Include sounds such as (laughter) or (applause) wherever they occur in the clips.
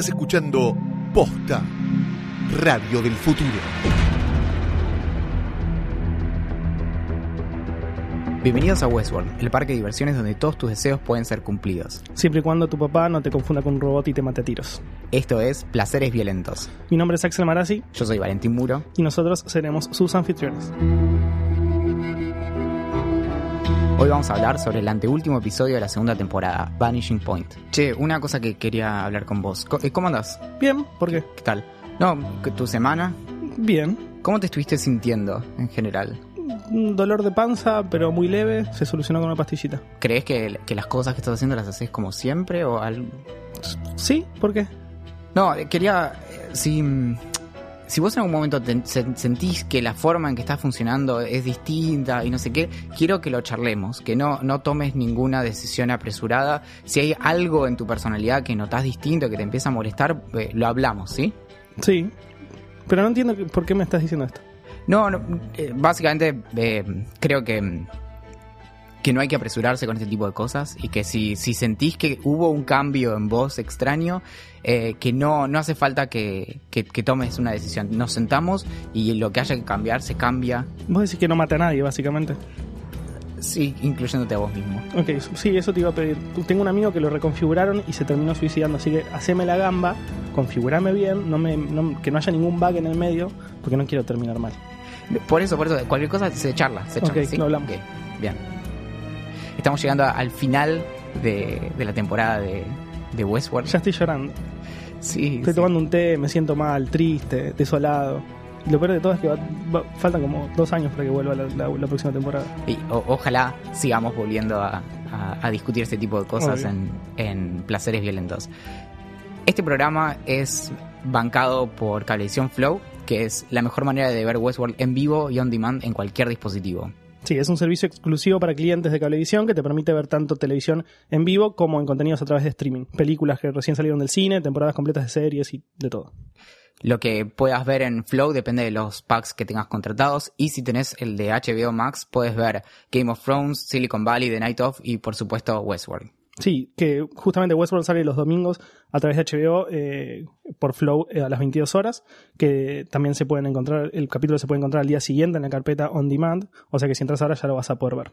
Estás escuchando Posta, Radio del Futuro. Bienvenidos a Westworld, el parque de diversiones donde todos tus deseos pueden ser cumplidos. Siempre y cuando tu papá no te confunda con un robot y te mate a tiros. Esto es Placeres Violentos. Mi nombre es Axel Marazzi Yo soy Valentín Muro. y nosotros seremos sus anfitriones. Hoy vamos a hablar sobre el anteúltimo episodio de la segunda temporada, Vanishing Point. Che, una cosa que quería hablar con vos. Eh, ¿Cómo andás? Bien, ¿por qué? ¿Qué tal? No, tu semana. Bien. ¿Cómo te estuviste sintiendo en general? Un dolor de panza, pero muy leve, se solucionó con una pastillita. ¿Crees que, que las cosas que estás haciendo las haces como siempre o algo? ¿Sí? ¿Por qué? No, eh, quería. eh, Si, mm, si vos en algún momento te- se- sentís que la forma en que está funcionando es distinta y no sé qué, quiero que lo charlemos, que no, no tomes ninguna decisión apresurada. Si hay algo en tu personalidad que notás distinto, que te empieza a molestar, eh, lo hablamos, ¿sí? Sí. Pero no entiendo por qué me estás diciendo esto. No, no, eh, básicamente eh, creo que, que no hay que apresurarse con este tipo de cosas y que si, si sentís que hubo un cambio en vos extraño, eh, que no, no hace falta que, que- que tomes una decisión. Nos sentamos y lo que haya que cambiar se cambia, Vos decís que no mate a nadie, básicamente. sí, incluyéndote a vos mismo. Ok, sí, eso te iba a pedir. Tengo un amigo que lo reconfiguraron y se terminó suicidando, así que haceme la gamba, configurame bien, no me, no- que no haya ningún bug en el medio, porque no quiero terminar mal. Por eso, por eso, cualquier cosa se charla, se charla. Ok, ¿sí? lo hablamos. Ok, bien. Estamos llegando al final de, de la temporada de, de Westworld. Ya estoy llorando. Sí, Estoy sí. tomando un té, me siento mal, triste, desolado. Y lo peor de todo es que va- va- faltan como dos años para que vuelva la, la- la próxima temporada. Y o- ojalá sigamos volviendo a, a- a discutir este tipo de cosas en, en Placeres Violentos. Este programa es bancado por Cablevisión Flow, que es la mejor manera de ver Westworld en vivo y on demand en cualquier dispositivo. Sí, es un servicio exclusivo para clientes de cablevisión que te permite ver tanto televisión en vivo como en contenidos a través de streaming. Películas que recién salieron del cine, temporadas completas de series y de todo. Lo que puedas ver en Flow depende de los packs que tengas contratados y si tenés el de HBO Max puedes ver Game of Thrones, Silicon Valley, The Night Of y por supuesto Westworld. Sí, que justamente Westworld sale los domingos a través de HBO eh, por Flow eh, a las 22 horas, que también se pueden encontrar, el capítulo se puede encontrar al día siguiente en la carpeta On Demand, o sea que si entras ahora ya lo vas a poder ver.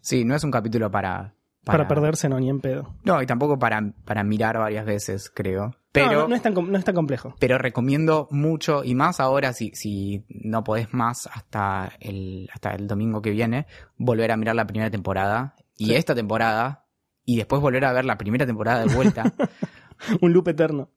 Sí, no es un capítulo para... Para, perderse no, ni en pedo. No, y tampoco para, para mirar varias veces, creo. Pero, No, no, no es tan, no es tan complejo. pero recomiendo mucho, y más ahora si, si no podés más hasta el, hasta el domingo que viene, volver a mirar la primera temporada y Sí. esta temporada, y después volver a ver la primera temporada de vuelta. (laughs) Un loop eterno.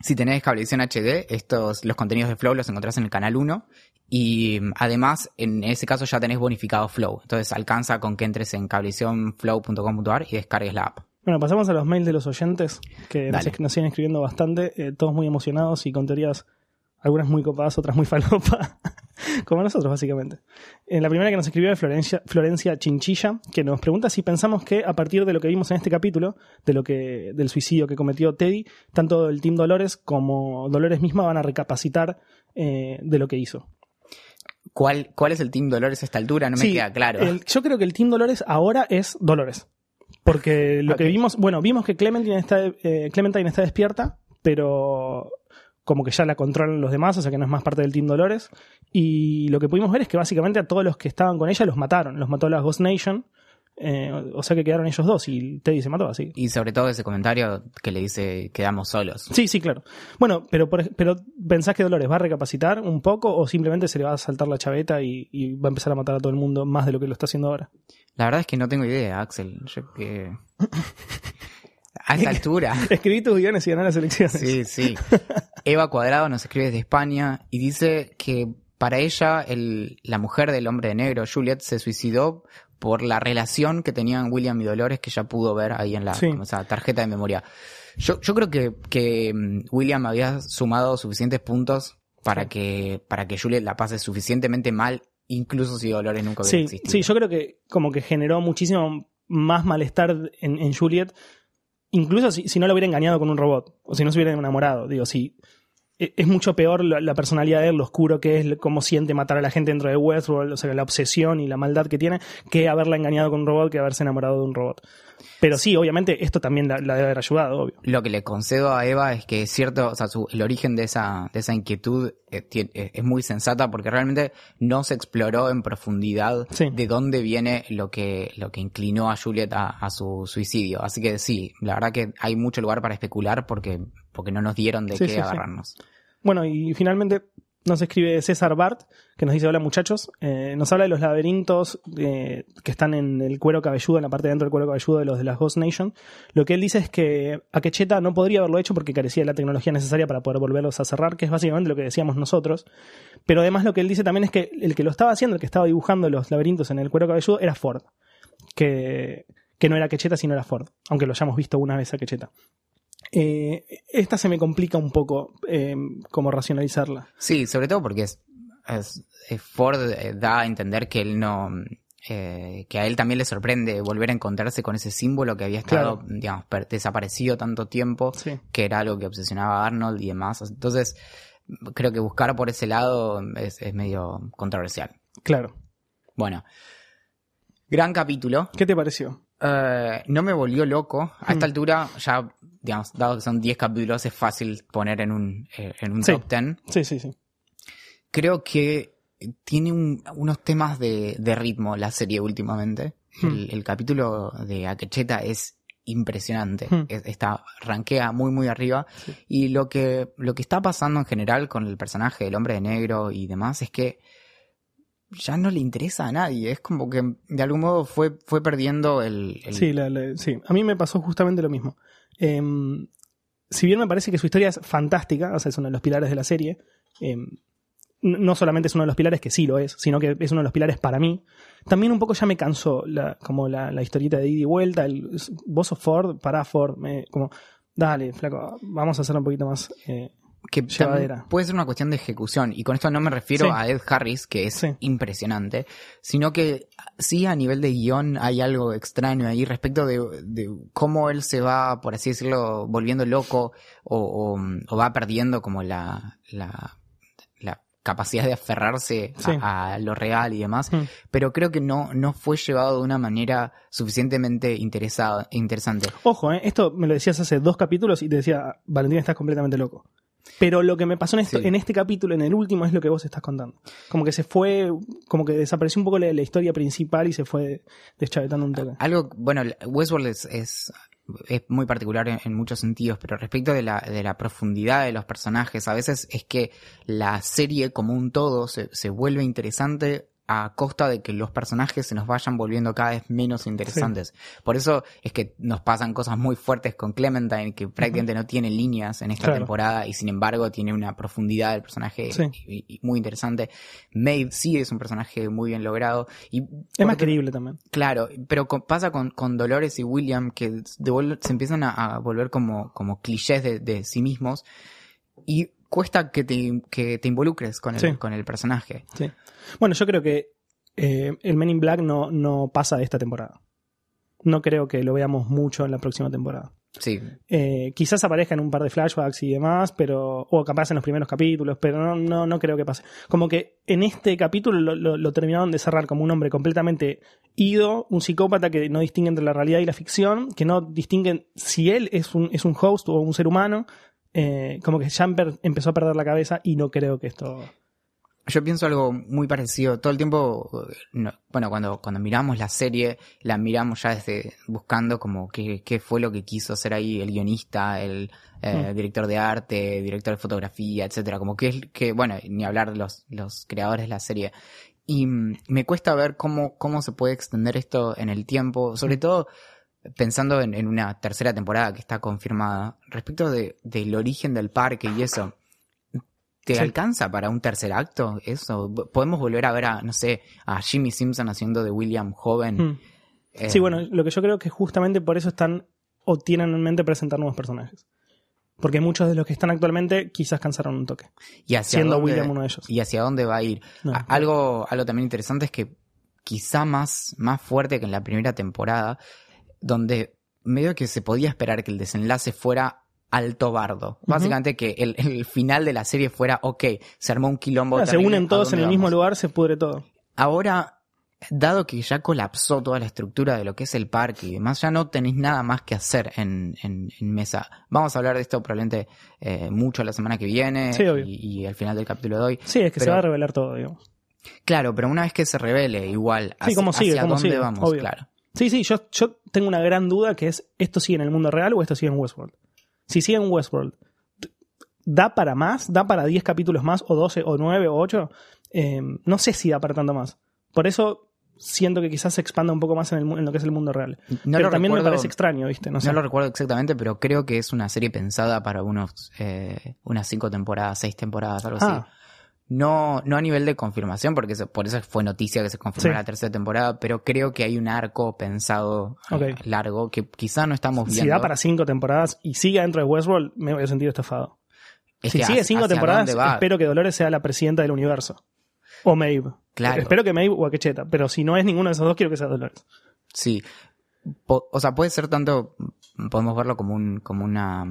si tenés Cablevisión HD, estos, los contenidos de Flow los encontrás en el canal 1. Y mm, además, en ese caso ya tenés bonificado Flow. Entonces alcanza con que entres en cablevisionflow.com.ar y descargues la app. Bueno, pasamos a los mails de los oyentes, que nos, Dale. nos siguen escribiendo bastante, eh, todos muy emocionados y con teorías, algunas muy copadas, otras muy falopa, (laughs) (laughs) como nosotros básicamente. En la primera que nos escribió es Florencia, Florencia Chinchilla, que nos pregunta si pensamos que a partir de lo que vimos en este capítulo, de lo que, del suicidio que cometió Teddy, tanto el Team Dolores como Dolores misma van a recapacitar eh, de lo que hizo. ¿Cuál, ¿Cuál es el Team Dolores a esta altura? No me Sí, queda claro. el- yo creo que el Team Dolores ahora es Dolores. Porque lo (laughs) que vimos, bueno, vimos que Clementine está, eh, Clementine está despierta, pero como que ya la controlan los demás, o sea que no es más parte del Team Dolores. Y lo que pudimos ver es que básicamente a todos los que estaban con ella los mataron. Los mató la Ghost Nation. eh, o sea que quedaron ellos dos y Teddy se mató así. Y sobre todo ese comentario que le dice quedamos solos. Sí, sí, claro. Bueno, pero, por pero ¿pensás que Dolores va a recapacitar un poco o simplemente se le va a saltar la chaveta y, y va a empezar a matar a todo el mundo más de lo que lo está haciendo ahora? La verdad es que no tengo idea, Axel. Yo que... (laughs) A esta altura. (laughs) Escribí tus guiones y ganá las elecciones. Sí, sí. Eva Cuadrado nos escribe desde España y dice que para ella el, la mujer del hombre de negro, Juliet, se suicidó por la relación que tenían William y Dolores que ya pudo ver ahí en la Sí. tarjeta de memoria. Yo, yo creo que, que mm, William había sumado suficientes puntos para Sí. que, para que Juliet la pase suficientemente mal, incluso si Dolores nunca hubiera Sí, existido. sí, yo creo que como que generó muchísimo más malestar en, en Juliet, incluso si, si no lo hubiera engañado con un robot, o si no se hubiera enamorado. Digo, si, e- es mucho peor la, la personalidad de él, lo oscuro que es, cómo siente matar a la gente dentro de Westworld, o sea, la obsesión y la maldad que tiene, que haberla engañado con un robot, que haberse enamorado de un robot. Pero sí, obviamente, esto también la, la debe haber ayudado, obvio. Lo que le concedo a Eva es que es cierto, o sea, su- el origen de esa, de esa inquietud eh, eh, es muy sensata porque realmente no se exploró en profundidad Sí. de dónde viene lo que, lo que inclinó a Juliet a, a su suicidio. Así que sí, la verdad que hay mucho lugar para especular porque, porque no nos dieron de Sí, qué sí. agarrarnos. Bueno, y finalmente nos escribe César Bart, que nos dice, hola muchachos, Eh, nos habla de los laberintos eh, que están en el cuero cabelludo, en la parte de dentro del cuero cabelludo de los de las Ghost Nation. Lo que él dice es que Akecheta no podría haberlo hecho porque carecía de la tecnología necesaria para poder volverlos a cerrar, que es básicamente lo que decíamos nosotros. Pero además lo que él dice también es que el que lo estaba haciendo, el que estaba dibujando los laberintos en el cuero cabelludo, era Ford. Que, que no era Akecheta, sino era Ford, aunque lo hayamos visto una vez a Akecheta. Eh, esta se me complica un poco eh, como racionalizarla. Sí, sobre todo porque es, Ford eh, da a entender que él no, eh, que a él también le sorprende volver a encontrarse con ese símbolo que había estado, digamos, desaparecido tanto tiempo, Sí. que era algo que obsesionaba a Arnold y demás. Entonces, creo que buscar por ese lado es, es medio controversial. Claro. Bueno, gran capítulo. ¿Qué te pareció? Eh, no me volvió loco. A esta Mm. altura, ya, digamos, dado que son 10 capítulos, es fácil poner en un, eh, en un Sí. top 10. Sí, sí, sí. creo que tiene un- unos temas de, de ritmo la serie últimamente. El, el capítulo de Akecheta es impresionante. Hmm. Es- está, rankea muy muy arriba. Sí. Y lo que, lo que está pasando en general con el personaje del hombre de negro y demás es que ya no le interesa a nadie. Es como que de algún modo fue, fue perdiendo el, Sí, la- sí, a mí me pasó justamente lo mismo. Em, si bien me parece que su historia es fantástica, o sea, es uno de los pilares de la serie, em, no solamente es uno de los pilares, que sí lo es, sino que es uno de los pilares para mí, también un poco ya me cansó la, como la, la historieta de ida y vuelta, el, vos sos Ford, para Ford, me- como, dale, flaco, vamos a hacerlo un poquito más... eh, que puede ser una cuestión de ejecución. Y con esto no me refiero Sí. a Ed Harris, que es Sí. impresionante, sino que sí a nivel de guion hay algo extraño ahí respecto de, de cómo él se va, por así decirlo, volviendo loco o, o- o va perdiendo como la, la, la capacidad de aferrarse a- lo real y demás. Mm. Pero creo que no, no fue llevado de una manera suficientemente interesada, interesante. Ojo, eh, esto me lo decías hace dos capítulos y te decía, Valentín, estás completamente loco. Pero lo que me pasó en, esto, Sí. en este capítulo, en el último, es lo que vos estás contando. Como que se fue, como que desapareció un poco la, la historia principal y se fue deschavetando un toque. Algo, bueno, Westworld es, es, es muy particular en, en muchos sentidos, pero respecto de la, de la profundidad de los personajes, a veces es que la serie como un todo se, se vuelve interesante a costa de que los personajes se nos vayan volviendo cada vez menos interesantes. Por eso es que nos pasan cosas muy fuertes con Clementine, que prácticamente no tiene líneas en esta Claro. temporada y sin embargo tiene una profundidad del personaje Sí. y- y muy interesante. Maeve sí es un personaje muy bien logrado. Y Es más creíble también. Claro, pero con- pasa con, con Dolores y William que de se empiezan a, a volver como, como clichés de, de sí mismos y cuesta que te, que te involucres con el, Sí. con el personaje. Sí. Bueno, yo creo que eh, el Men in Black no, no pasa de esta temporada. No creo que lo veamos mucho en la próxima temporada. Sí, Eh, quizás aparezca en un par de flashbacks y demás, pero. O capaz en los primeros capítulos, pero no, no, no creo que pase. Como que en este capítulo lo, lo- lo terminaron de cerrar como un hombre completamente ido, un psicópata que no distingue entre la realidad y la ficción, que no distinguen si él es un, es un host o un ser humano. Eh, como que empe- empezó a perder la cabeza y no creo que esto. Yo pienso algo muy parecido. Todo el tiempo, no- bueno, cuando, cuando miramos la serie, la miramos ya desde buscando como qué, qué fue lo que quiso hacer ahí el guionista, el eh, Mm. director de arte, director de fotografía, etcétera. Como que es que, bueno, ni hablar de los, los creadores de la serie. Y mm, me cuesta ver cómo, cómo se puede extender esto en el tiempo, sobre Mm. todo pensando en, en una tercera temporada que está confirmada, respecto de, del origen del parque y eso. ¿Te Sí. alcanza para un tercer acto eso? ¿Podemos volver a ver a, no sé, a Jimmy Simpson haciendo de William joven? Mm. Eh, Sí, bueno, lo que yo creo que justamente por eso están o tienen en mente presentar nuevos personajes. Porque muchos de los que están actualmente quizás cansaron un toque, y hacia siendo dónde- William uno de ellos. ¿Y hacia dónde va a ir? No, A- algo, algo también interesante es que quizá más, más fuerte que en la primera temporada, donde medio que se podía esperar que el desenlace fuera alto bardo. Básicamente que el, el final de la serie fuera, ok, se armó un quilombo. Se unen ¿a todos en el mismo lugar, se pudre todo. Ahora, dado que ya colapsó toda la estructura de lo que es el parque y demás, ya no tenéis nada más que hacer en, en, en mesa. Vamos a hablar de esto probablemente eh, mucho la semana que viene Sí, obvio. y, y al final del capítulo de hoy. Sí, es que se va a revelar todo, digamos. Claro, pero una vez que se revele, igual, Sí, hacia, sigue, hacia dónde sigue, vamos, obvio. claro. Sí, sí, yo, yo tengo una gran duda que es, ¿esto sigue en el mundo real o esto sigue en Westworld? Si sigue en Westworld, ¿da para más? ¿Da para 10 capítulos más? ¿O 12? ¿O 9? ¿O 8? Eh, no sé si da para tanto más. Por eso siento que quizás se expanda un poco más en, el en lo que es el mundo real. No Pero lo también me recuerdo- parece extraño, ¿viste? No sé. No lo recuerdo exactamente, pero creo que es una serie pensada para unos eh, unas cinco temporadas, seis temporadas, algo Ah. así. No, no a nivel de confirmación, porque eso- por eso fue noticia que se confirmó Sí. la tercera temporada, pero creo que hay un arco pensado eh, largo que quizá no estamos viendo. si da para 5 temporadas y sigue dentro de Westworld, me voy a sentir estafado. Es si sigue hacia- 5 hacia temporadas, espero que Dolores sea la presidenta del universo. O Maeve. Claro. Espero que Maeve o Aquecheta, pero si no es ninguno de esos dos, quiero que sea Dolores. Sí. Po- o sea, puede ser tanto, podemos verlo como un, como una,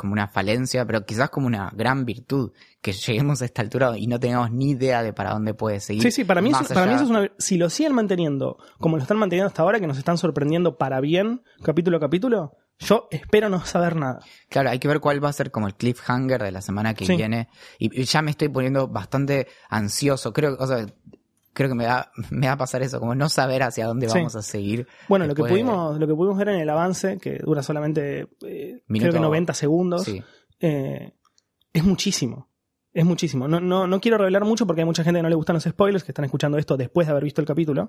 como una falencia, pero quizás como una gran virtud, que lleguemos a esta altura y no tengamos ni idea de para dónde puede seguir. Sí, sí, para mí, eso, para mí eso es una... Si lo siguen manteniendo como lo están manteniendo hasta ahora, que nos están sorprendiendo para bien, capítulo a capítulo, yo espero no saber nada. Claro, hay que ver cuál va a ser como el cliffhanger de la semana que Sí. viene. Y, y ya me estoy poniendo bastante ansioso. Creo, o sea, creo que me va, (laughs) me va a pasar eso, como no saber hacia dónde Sí. vamos a seguir. Bueno, lo que, de- pudimos, lo que pudimos ver en el avance, que dura solamente eh, creo que 90 segundos, Sí. eh, es muchísimo. Es muchísimo. No, no, no quiero revelar mucho porque hay mucha gente que no le gustan los spoilers, que están escuchando esto después de haber visto el capítulo.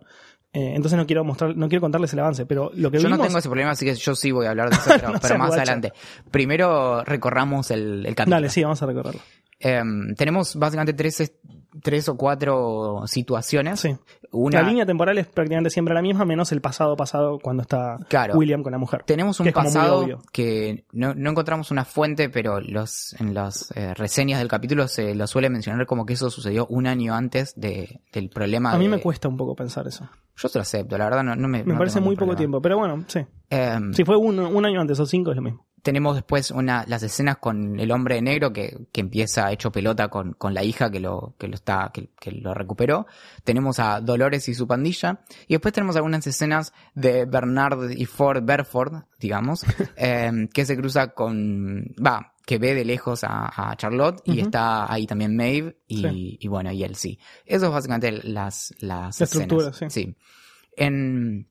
Eh, entonces no quiero mostrar, no quiero contarles el avance. Pero lo que Yo vimos. no tengo ese problema, así que yo sí voy a hablar de eso, (laughs) pero, No pero seas más guacha. adelante. Primero recorramos el, el capítulo. Dale, sí, vamos a recordarlo. Em, tenemos básicamente tres, es- tres o cuatro situaciones. Sí. Una, La línea temporal es prácticamente siempre la misma, menos el pasado pasado cuando está Claro. William con la mujer. Tenemos un que pasado que no, no encontramos una fuente, pero los, en las eh, reseñas del capítulo se lo suele mencionar como que eso sucedió un año antes de, del problema. A mí de- me cuesta un poco pensar eso. Yo se lo acepto, la verdad no, no me. Me no parece muy poco tiempo, pero bueno, sí. Em, Si fue un, un año antes o cinco es lo mismo. Tenemos después una, las escenas con el hombre de negro que, que empieza hecho pelota con, con la hija que lo, que lo está, que, que lo recuperó. Tenemos a Dolores y su pandilla. Y después tenemos algunas escenas de Bernard y Ford Berford, digamos, (laughs) em, que se cruza con, va, que ve de lejos a, a Charlotte y está ahí también Maeve y, Sí. y bueno, y él sí. Eso es básicamente las, las La escenas. estructura, sí. sí. En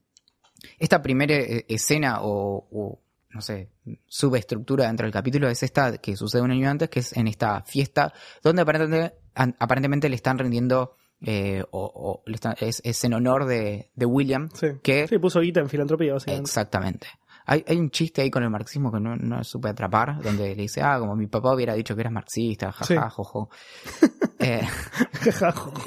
esta primera eh, escena o, o, no sé, subestructura dentro del capítulo es esta que sucede un año antes, que es en esta fiesta donde aparentemente, aparentemente le están rindiendo eh, o, o le están- es, es en honor de, de William, Sí. que Sí, puso guita en filantropía, básicamente. exactamente. Hay, hay un chiste ahí con el marxismo que no, no supe atrapar, donde le dice, ah, como mi papá hubiera dicho que eras marxista, jaja, Sí. jojo. (laughs) Eh,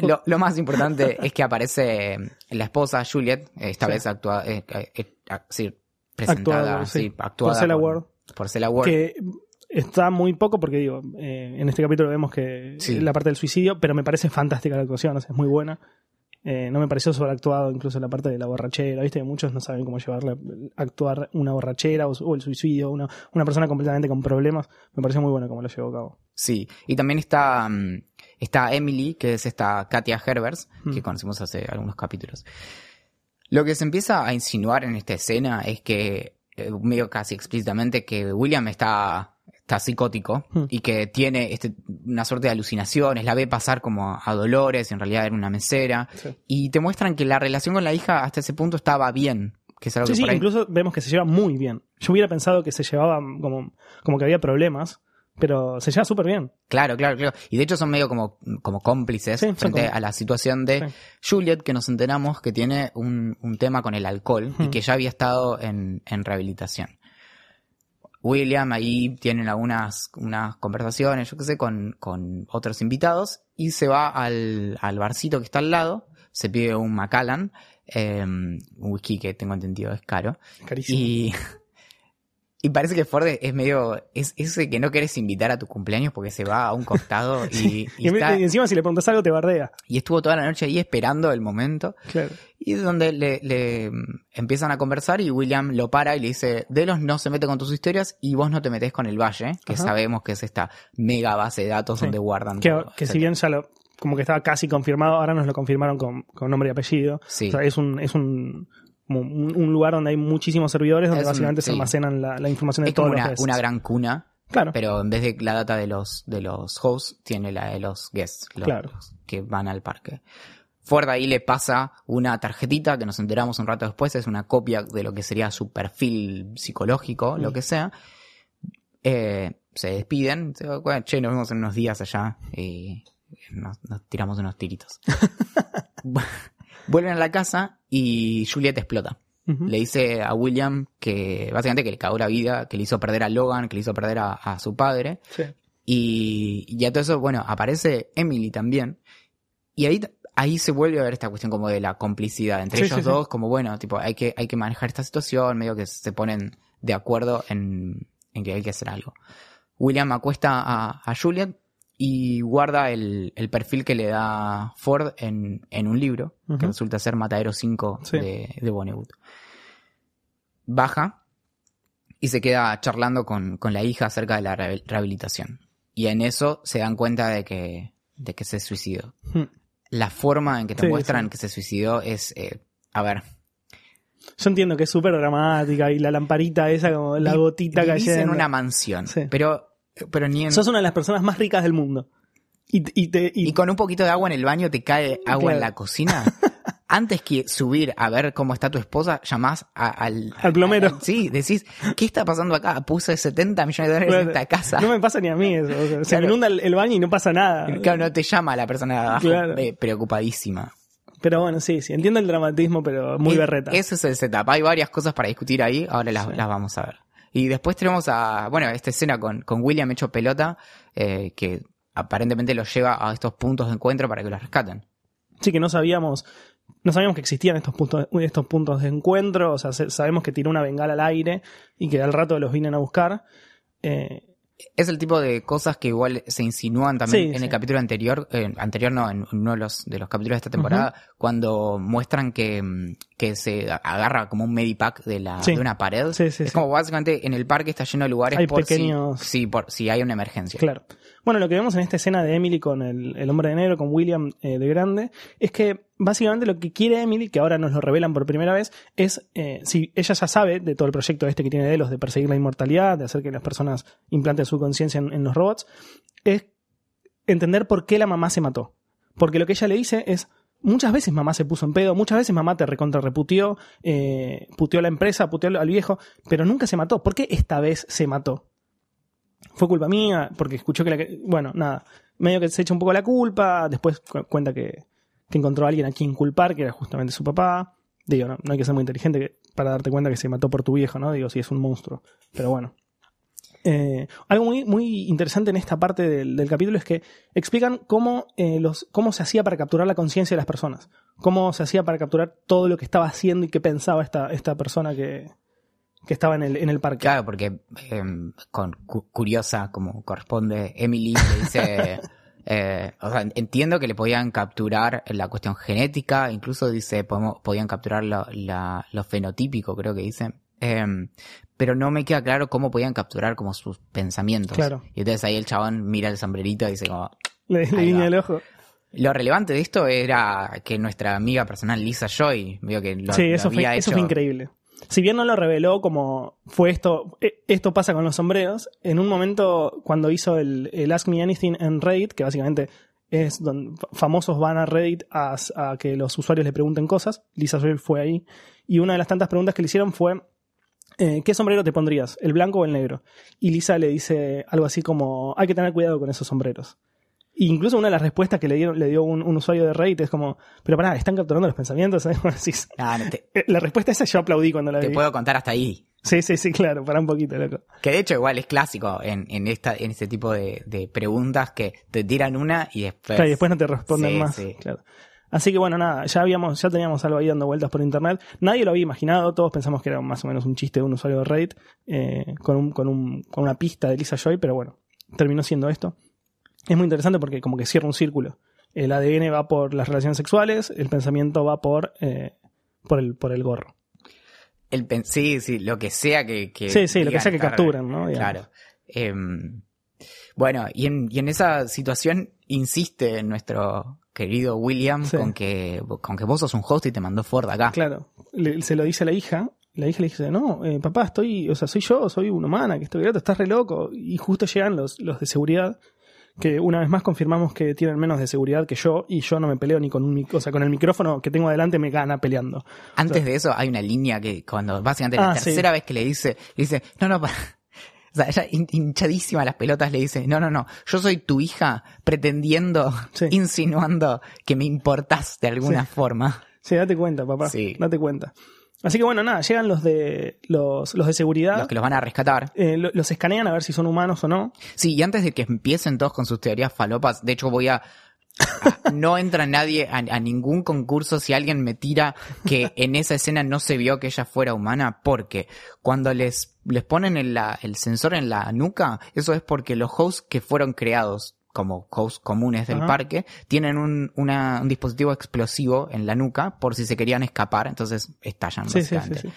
lo, lo más importante es que aparece la esposa Juliet, esta Sí. vez actuada, eh, eh, eh, sí, presentada, Actuada, sí, sí. actuada Por Cela por- Ward. por Cela Ward. que está muy poco porque digo, eh, en este capítulo vemos que Sí. la parte del suicidio, pero me parece fantástica la actuación, o sea, es muy buena. Eh, no me pareció sobreactuado incluso la parte de la borrachera, ¿viste? Muchos no saben cómo llevarle actuar una borrachera o, o el suicidio, una, una persona completamente con problemas. Me pareció muy bueno cómo lo llevó a cabo. Sí, y también está, mm, está Emily, que es esta Katia Herbers, que Mm. conocimos hace algunos capítulos. Lo que se empieza a insinuar en esta escena es que, eh, medio casi explícitamente, que William está, está psicótico Mm. y que tiene este, una suerte de alucinaciones, la ve pasar como a Dolores, en realidad era una mesera, Sí, y te muestran que la relación con la hija hasta ese punto estaba bien, que es algo sí, que sí, ahí- incluso vemos que se lleva muy bien. Yo hubiera pensado que se llevaba como, como que había problemas, pero se lleva súper bien. Claro, claro, claro. Y de hecho son medio como, como cómplices Sí, frente como- a la situación de Sí. Juliet, que nos enteramos que tiene un, un tema con el alcohol y Hmm. que ya había estado en, en rehabilitación. William ahí tienen algunas unas conversaciones, yo qué sé, con, con otros invitados y se va al, al barcito que está al lado, se pide un Macallan, eh, un whisky que tengo entendido es caro, Carísimo. y, (laughs) y parece que Ford es medio. Es ese que no querés invitar a tu cumpleaños porque se va a un costado (laughs) y, y Y, está- y encima si le preguntas algo te bardea. y estuvo toda la noche ahí esperando el momento. Claro. Y donde le, le, mm, empiezan a conversar y William lo para y le dice, Delos no se mete con tus historias y vos no te metes con el Valle, que Ajá. sabemos que es esta mega base de datos Sí. donde guardan Que, todo, que si bien ya lo, como que estaba casi confirmado, ahora nos lo confirmaron con, con nombre y apellido. Sí. O sea, es un, es un, como un, un lugar donde hay muchísimos servidores donde Es un- básicamente se almacenan la, la información de es como todos una, guests. una gran cuna, Claro. pero en vez de la data de los, de los hosts, tiene la de los guests, los, Claro. los que van al parque. Ford ahí le pasa una tarjetita que nos enteramos un rato después, es una copia de lo que sería su perfil psicológico, lo Mm. que sea. Eh, se despiden, se- che, nos vemos en unos días allá y nos, nos tiramos unos tiritos. (laughs) (laughs) Vuelven a la casa y Juliet explota. Le dice a William que básicamente que le cagó la vida, que le hizo perder a Logan, que le hizo perder a, a su padre. Sí. Y, y a todo eso, bueno, aparece Emily también. Y ahí, ahí se vuelve a ver esta cuestión como de la complicidad entre Sí, ellos sí. dos, como bueno, tipo, hay que, hay que manejar esta situación, medio que se ponen de acuerdo en, en que hay que hacer algo. William acuesta a, a Juliet y guarda el, el perfil que le da Ford en, en un libro, que resulta ser Matadero 5 Sí. de, de Vonnegut. Baja y se queda charlando con, con la hija acerca de la rehabil- rehabilitación. Y en eso se dan cuenta de que, de que se suicidó. Ujú. La forma en que te Sí, muestran sí. que se suicidó es, eh, a ver, Yo entiendo que es súper dramática y la lamparita esa, como la gotita cayendo. en una mansión, Sí. pero, pero ni en... Sos una de las personas más ricas del mundo. Y, y te, y- y con un poquito de agua en el baño te cae agua Claro. en la cocina. (laughs) Antes que subir a ver cómo está tu esposa, llamás a- al, Al plomero. sí, decís, ¿qué está pasando acá? Puse 70 millones de dólares Claro. en esta casa. No me pasa ni a mí eso. o sea, Se me inunda el, el baño y no pasa nada. Claro, no te llama la persona de abajo eh, preocupadísima. Pero bueno, sí, sí. Entiendo el dramatismo, pero muy E- berreta. Ese es el setup. Hay varias cosas para discutir ahí, ahora las, Sí. las vamos a ver. Y después tenemos a, bueno, esta escena con, con William hecho pelota, eh, que aparentemente lo lleva a estos puntos de encuentro para que lo rescaten. Sí, que no sabíamos. No sabíamos que existían estos puntos, estos puntos de encuentro. O sea, se- sabemos que tiró una bengala al aire y que al rato los vienen a buscar. Eh, Es el tipo de cosas que igual se insinúan también Sí, en sí. el capítulo anterior, eh, anterior no, en uno de los, de los capítulos de esta temporada, cuando muestran que, mm, que se agarra como un medipack de, la, Sí. de una pared. Sí, sí, es sí. como básicamente en el parque está lleno de lugares Hay por pequeños- si, sí, por si hay una emergencia. Claro. Bueno, lo que vemos en esta escena de Emily con el, hombre de negro, con William eh, de grande, es que básicamente lo que quiere Emily, que ahora nos lo revelan por primera vez, es, eh, si ella ya sabe de todo el proyecto este que tiene Delos de perseguir la inmortalidad, de hacer que las personas implanten su conciencia en, los robots, es entender por qué la mamá se mató. Porque lo que ella le dice es, muchas veces mamá se puso en pedo, muchas veces mamá te recontra reputió, eh, puteó a la empresa, puteó al viejo, pero nunca se mató. ¿Por qué esta vez se mató? Fue culpa mía, porque escuchó que la... que- Bueno, nada, medio que se echa un poco la culpa, después cu- cuenta que, que encontró a alguien a quien culpar, que era justamente su papá. Digo, no, no hay que ser muy inteligente que- para darte cuenta que se mató por tu viejo, ¿no? Digo, si es un monstruo. Pero bueno. Eh, algo muy, muy interesante en esta parte del, del capítulo es que explican cómo, eh, los, cómo se hacía para capturar la conciencia de las personas. Cómo se hacía para capturar todo lo que estaba haciendo y qué pensaba esta, esta persona que, que estaba en el, en el parque. Claro, porque eh, con cu- curiosa, como corresponde, Emily le dice, (laughs) eh, o sea, entiendo que le podían capturar la cuestión genética, incluso dice, podemos, podían capturar lo, la- lo fenotípico, creo que dice, eh, pero no me queda claro cómo podían capturar como sus pensamientos. Claro. Y entonces ahí el chabón mira el sombrerito y dice como, Le, guiña el ojo. lo relevante de esto era que nuestra amiga personal Lisa Joy, veo que lo, sí, lo eso fue, había eso hecho- fue increíble. Si bien no lo reveló como fue esto, eh, esto pasa con los sombreros, en un momento cuando hizo el, el Ask Me Anything en Reddit, que básicamente es donde famosos van a Reddit a, que los usuarios le pregunten cosas, Lisa Joy fue ahí, y una de las tantas preguntas que le hicieron fue, eh, ¿qué sombrero te pondrías? ¿El blanco o el negro? Y Lisa le dice algo así como, hay que tener cuidado con esos sombreros. Incluso una de las respuestas que le, dieron, le dio un, un usuario de Reddit es como, pero pará, están capturando los pensamientos. (laughs) Ah, no, te, eh, La respuesta esa yo aplaudí cuando la te vi. puedo contar hasta ahí. Sí, sí, sí, claro, para un poquito, loco. Que de hecho igual es clásico en, en esta en este tipo de, de preguntas que te tiran una y después... Claro, y después no te responden Sí, más. sí. Claro. Así que bueno, nada, ya habíamos, ya teníamos algo ahí dando vueltas por internet. Nadie lo había imaginado, todos pensamos que era más o menos un chiste de un usuario de Reddit eh, con, un, con, un, con una pista de Lisa Joy, pero bueno, terminó siendo esto. Es muy interesante porque como que cierra un círculo. El ADN va por las relaciones sexuales, el pensamiento va por eh, por el, por el gorro. El pen- sí, sí, lo que sea que. que Sí, sí, lo que sea que capturen, ¿no? Digamos. Claro. Em, bueno, y en, y en esa situación insiste nuestro querido William Sí. con, que, con que vos sos un host y te mandó Ford acá. Claro, le- se lo dice a la hija. La hija le dice, no, eh, papá, estoy, o sea, soy yo, soy una humana, que estoy grato, estás re loco. Y justo llegan los, los de seguridad, que una vez más confirmamos que tienen menos de seguridad que yo, y yo no me peleo ni con un, o sea, con el micrófono que tengo adelante me gana peleando. Antes de eso hay una línea que cuando básicamente la Ah, sí. tercera vez que le dice, le dice, no, no, para. (laughs) O sea, ella hin- hinchadísima las pelotas le dice, no, no, no, yo soy tu hija pretendiendo, Sí. insinuando que me importás de alguna forma. Sí, date cuenta, papá, Sí. date cuenta. Así que bueno, nada, llegan los de, los, los de seguridad, Los que los van a rescatar. eh, lo- los escanean a ver si son humanos o no. Sí, y antes de que empiecen todos con sus teorías falopas, de hecho voy a... a- no entra nadie a, a ningún concurso si alguien me tira que en esa escena no se vio que ella fuera humana, porque cuando les, les ponen el, la- el sensor en la nuca, eso es porque los hosts que fueron creados como hosts comunes del Ajá. parque, tienen un, una- un dispositivo explosivo en la nuca por si se querían escapar, entonces estallan Sí, sí, sí, básicamente sí.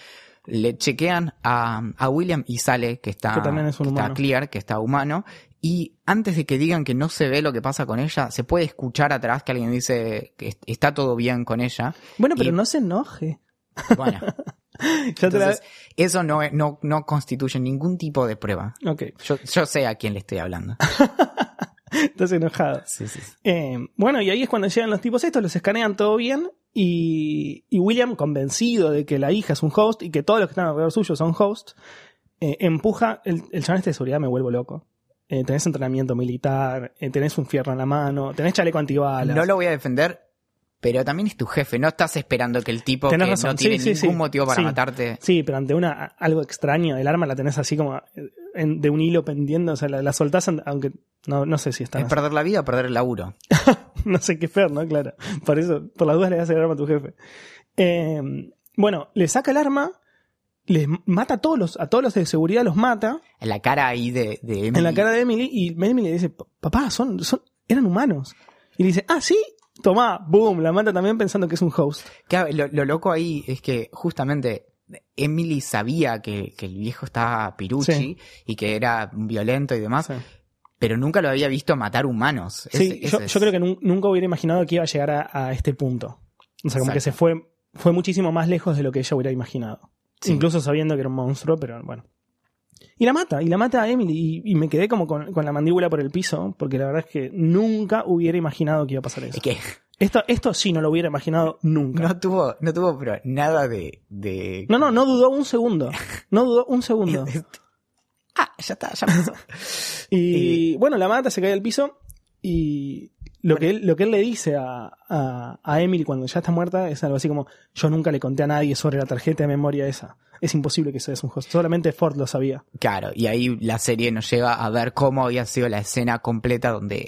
le chequean a, a William y sale que está, Que también es un que está clear, que está humano. Y antes de que digan que no se ve lo que pasa con ella, se puede escuchar atrás que alguien dice que est- está todo bien con ella. Bueno, pero Y- no se enoje. Bueno, (laughs) entonces eso no, no, no constituye ningún tipo de prueba. Ok, Yo, yo sé a quién le estoy hablando. (laughs) (laughs) estás enojado. Sí, sí. Eh, bueno, y ahí es cuando llegan los tipos estos, los escanean todo bien. Y, y William, convencido de que la hija es un host y que todos los que están alrededor suyo son hosts, eh, empuja. El, el chabón este de seguridad me vuelvo loco. Eh, tenés entrenamiento militar, eh, tenés un fierro en la mano, tenés chaleco antibalas. No lo voy a defender, pero también es tu jefe. No estás esperando que el tipo Tenés que razón. no tiene Sí, ningún sí. motivo para matarte. Sí, pero ante una algo extraño, el arma la tenés así como en- de un hilo pendiendo, o sea, la, la soltás, aunque no, no sé si está. Es perder la vida o perder el laburo. (laughs) no sé qué fer, ¿no? Claro. Por eso, por las dudas le das el arma a tu jefe. Eh, bueno, le saca el arma, les mata a todos los, a todos los de seguridad, los mata En la cara ahí de, de Emily. en la cara de Emily y Emily le dice, papá, son, son, eran humanos. Y le dice, ah, sí, tomá, boom, la mata también pensando que es un host. Claro, lo, lo loco ahí es que justamente Emily sabía que, que el viejo estaba piruchi Sí. y que era violento y demás, Sí, pero nunca lo había visto matar humanos. Es- Sí, yo, es- yo creo que nun- nunca hubiera imaginado que iba a llegar a, a este punto. O sea, como que se fue, fue muchísimo más lejos de lo que ella hubiera imaginado. Sí. Incluso sabiendo que era un monstruo, pero bueno. Y la mata, y la mata a Emily, y, y me quedé como con, con la mandíbula por el piso, porque la verdad es que nunca hubiera imaginado que iba a pasar eso. Es que Esto, esto sí no lo hubiera imaginado nunca. no tuvo, no tuvo pero nada de, de... No, no, no dudó un segundo. No dudó un segundo. (laughs) ah, ya está, ya pasó. (laughs) Y bueno, la mata, se cae al piso y lo, que, él, lo que él le dice a, a, a Emily cuando ya está muerta es algo así como yo nunca le conté a nadie sobre la tarjeta de memoria esa. Es imposible que seas un host. Solamente Ford lo sabía. Claro, y ahí la serie nos lleva a ver cómo había sido la escena completa donde,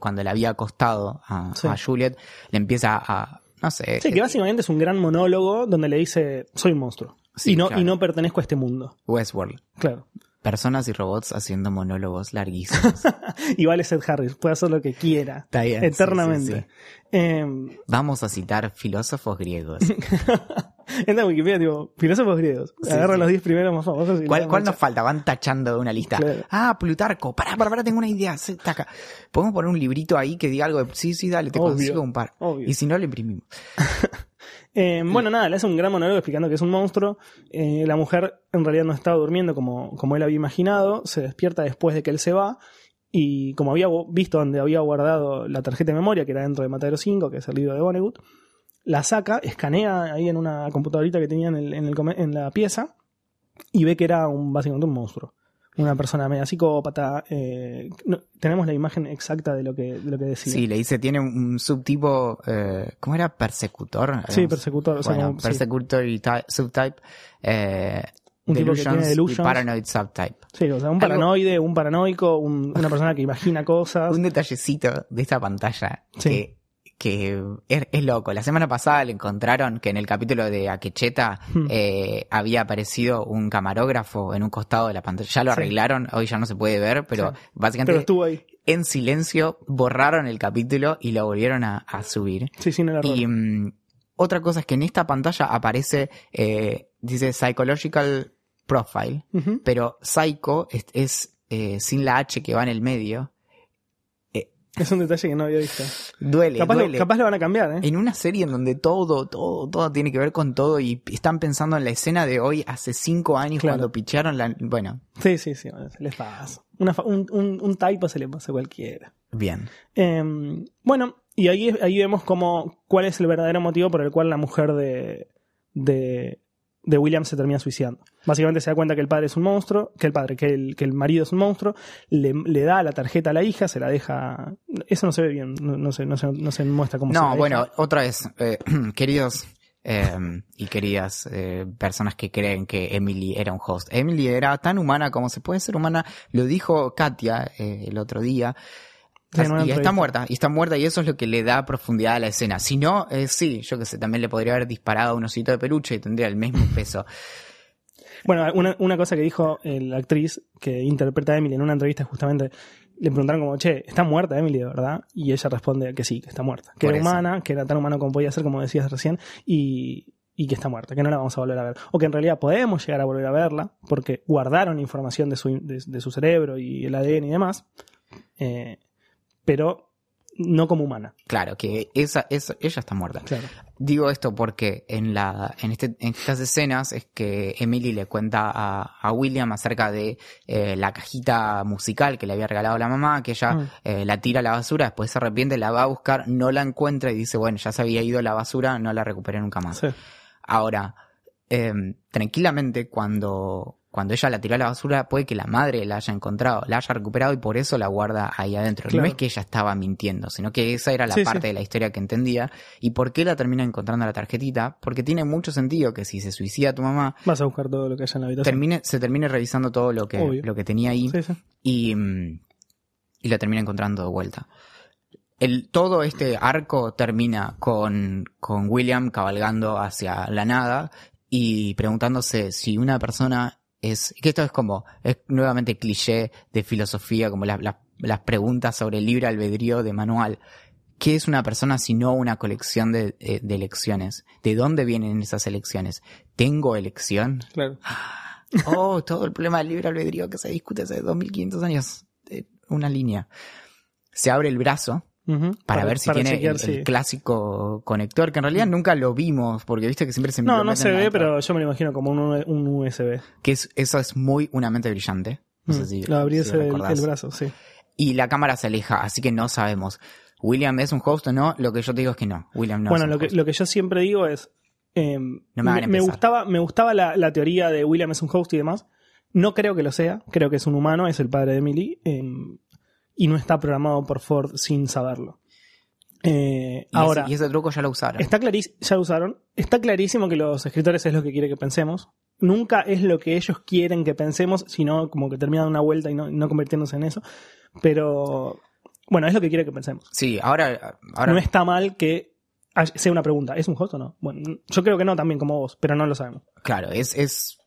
cuando le había acostado a, Sí. a Juliet, le empieza a, no sé, Sí, que básicamente es un gran monólogo donde le dice soy un monstruo. Sí, y, no, claro. y no pertenezco a este mundo. Westworld. Claro. Personas y robots haciendo monólogos larguísimos. (laughs) Y vale Seth Harris, puede hacer lo que quiera. Está bien, eternamente. sí, sí. Eh, Vamos a citar filósofos griegos. (laughs) (laughs) entra a Wikipedia, tipo, filósofos griegos. Sí, Agarra sí. los 10 primeros más famosos. y ¿Cuál, cuál nos falta? Van tachando de una lista. Claro. Ah, Plutarco. Pará, pará, pará, tengo una idea. Sí, taca. Podemos poner un librito ahí que diga algo de... Sí, sí, dale, te Obvio, consigo un par. obvio. Y si no, lo imprimimos. (laughs) Eh, bueno, nada, le hace un gran monólogo explicando que es un monstruo. Eh, la mujer en realidad no estaba durmiendo como, como él había imaginado. Se despierta después de que él se va. Y como había visto donde había guardado la tarjeta de memoria, que era dentro de Matadero 5, que es el libro de Vonnegut, la saca, escanea ahí en una computadorita que tenía en, el- en el en la pieza y ve que era un, básicamente un monstruo. Una persona media psicópata. eh, no- tenemos la imagen exacta de lo que, de lo que decía. Sí, le dice, tiene un subtipo... Eh, ¿Cómo era? Persecutor. Sí, persecutor. o sea, bueno, como- sí. persecutor y ty- subtype. Eh, Un tipo que tiene delusions y paranoid subtype. Sí, o sea, un Algo- paranoide, un paranoico, un- una persona que imagina cosas. (laughs) Un detallecito de esta pantalla Sí. que, que es, es loco. La semana pasada le encontraron que en el capítulo de Aquecheta Hmm. eh, había aparecido un camarógrafo en un costado de la pantalla. Ya lo Sí. arreglaron, hoy ya no se puede ver, pero Sí. básicamente Pero estuvo ahí. en silencio borraron el capítulo y lo volvieron a, a subir. Sí, sí, no era Y, error. mm, otra cosa es que en esta pantalla aparece, eh, dice Psychological Profile, pero Psycho es, es, eh, sin la H que va en el medio. Es un detalle que no había visto. Duele, Capaz, lo, duele. capaz lo van a cambiar, ¿eh? En una serie en donde todo, todo, todo tiene que ver con todo y están pensando en la escena de hoy hace cinco años Claro. cuando picharon la... Bueno, Sí, sí, sí, se les pasa. Una un, un, un typo se le pasa a cualquiera. bien. Eh, bueno, y ahí, ahí vemos como cuál es el verdadero motivo por el cual la mujer de, de, de William se termina suicidando. Básicamente se da cuenta que el padre es un monstruo, que el padre, que el, que el marido es un monstruo, le, le da la tarjeta a la hija, se la deja. Eso no se ve bien, no, no se, no, se, no se muestra cómo se No, deja. bueno, otra vez, eh, (clears throat) queridos eh, y queridas eh, personas que creen que Emily era un host. Emily era tan humana como se puede ser humana, lo dijo Katia eh, el otro día. Y está muerta, y está muerta, y eso es lo que le da profundidad a la escena. Si no, eh, sí, yo que sé, también le podría haber disparado un osito de peluche y tendría el mismo peso. (laughs) Bueno, una, una cosa que dijo eh, la actriz que interpreta a Emily en una entrevista justamente, le preguntaron como, che, ¿está muerta Emily de verdad? Y ella responde que sí, que está muerta. Que Por era eso. humana, que era tan humana como podía ser, como decías recién, y, y que está muerta, que no la vamos a volver a ver. O que en realidad podemos llegar a volver a verla, porque guardaron información de su, de, de su cerebro y el ADN y demás, eh, pero no como humana. Claro, que esa, esa, ella está muerta. Claro. Digo esto porque en la en, este, en estas escenas es que Emily le cuenta a, a William acerca de eh, la cajita musical que le había regalado la mamá, que ella Mm. eh, la tira a la basura, después se arrepiente, la va a buscar, no la encuentra y dice, bueno, ya se había ido a la basura, no la recuperé nunca más. Sí. Ahora, eh, tranquilamente cuando, cuando ella la tiró a la basura, puede que la madre la haya encontrado, la haya recuperado y por eso la guarda ahí adentro. Claro. No es que ella estaba mintiendo, sino que esa era la Sí, parte sí. de la historia que entendía. ¿Y por qué la termina encontrando la tarjetita? Porque tiene mucho sentido que si se suicida tu mamá, Vas a buscar todo lo que haya en la habitación. termine, se termine revisando todo lo que, Obvio. lo que tenía ahí Sí, y, y la termina encontrando de vuelta. El, todo este arco termina con, con William cabalgando hacia la nada y preguntándose si una persona es, que esto es como, es nuevamente cliché de filosofía, como las, preguntas sobre el libre albedrío de manual. ¿Qué es una persona si no una colección de, de- de elecciones? ¿De dónde vienen esas elecciones? ¿Tengo elección? Claro. (gasps) Oh, todo el problema del libre albedrío que se discute hace 2500 años. Eh, Una línea. Se abre el brazo Para, ver si para tiene chequear el, si- el clásico conector, que en realidad nunca lo vimos, porque viste que siempre se No, no se ve, pero yo me lo imagino como un, un USB. Que es- eso es muy una mente brillante. No sé Mm, si, lo abrirse si el, brazo, sí. Y la cámara se aleja, así que no sabemos. ¿William es un host o no? Lo que yo te digo es que no. William no bueno, es un lo que, lo que yo siempre digo es. eh, me hagan me, me empezar. gustaba, me gustaba la, la teoría de William es un host y demás. No creo que lo sea. Creo que es un humano, es el padre de Emily. eh, y no está programado por Ford sin saberlo. Eh, Y ahora, ese, y ese truco ya lo usaron. está clarísimo, ya lo usaron. Está clarísimo que los escritores es lo que quiere que pensemos. Nunca es lo que ellos quieren que pensemos, sino como que termina de una vuelta y no, no convirtiéndose en eso. Pero, bueno, es lo que quiere que pensemos. Sí, ahora, ahora no está mal que sea una pregunta. ¿Es un host o no? Bueno, yo creo que no también como vos, pero no lo sabemos. Claro, es, es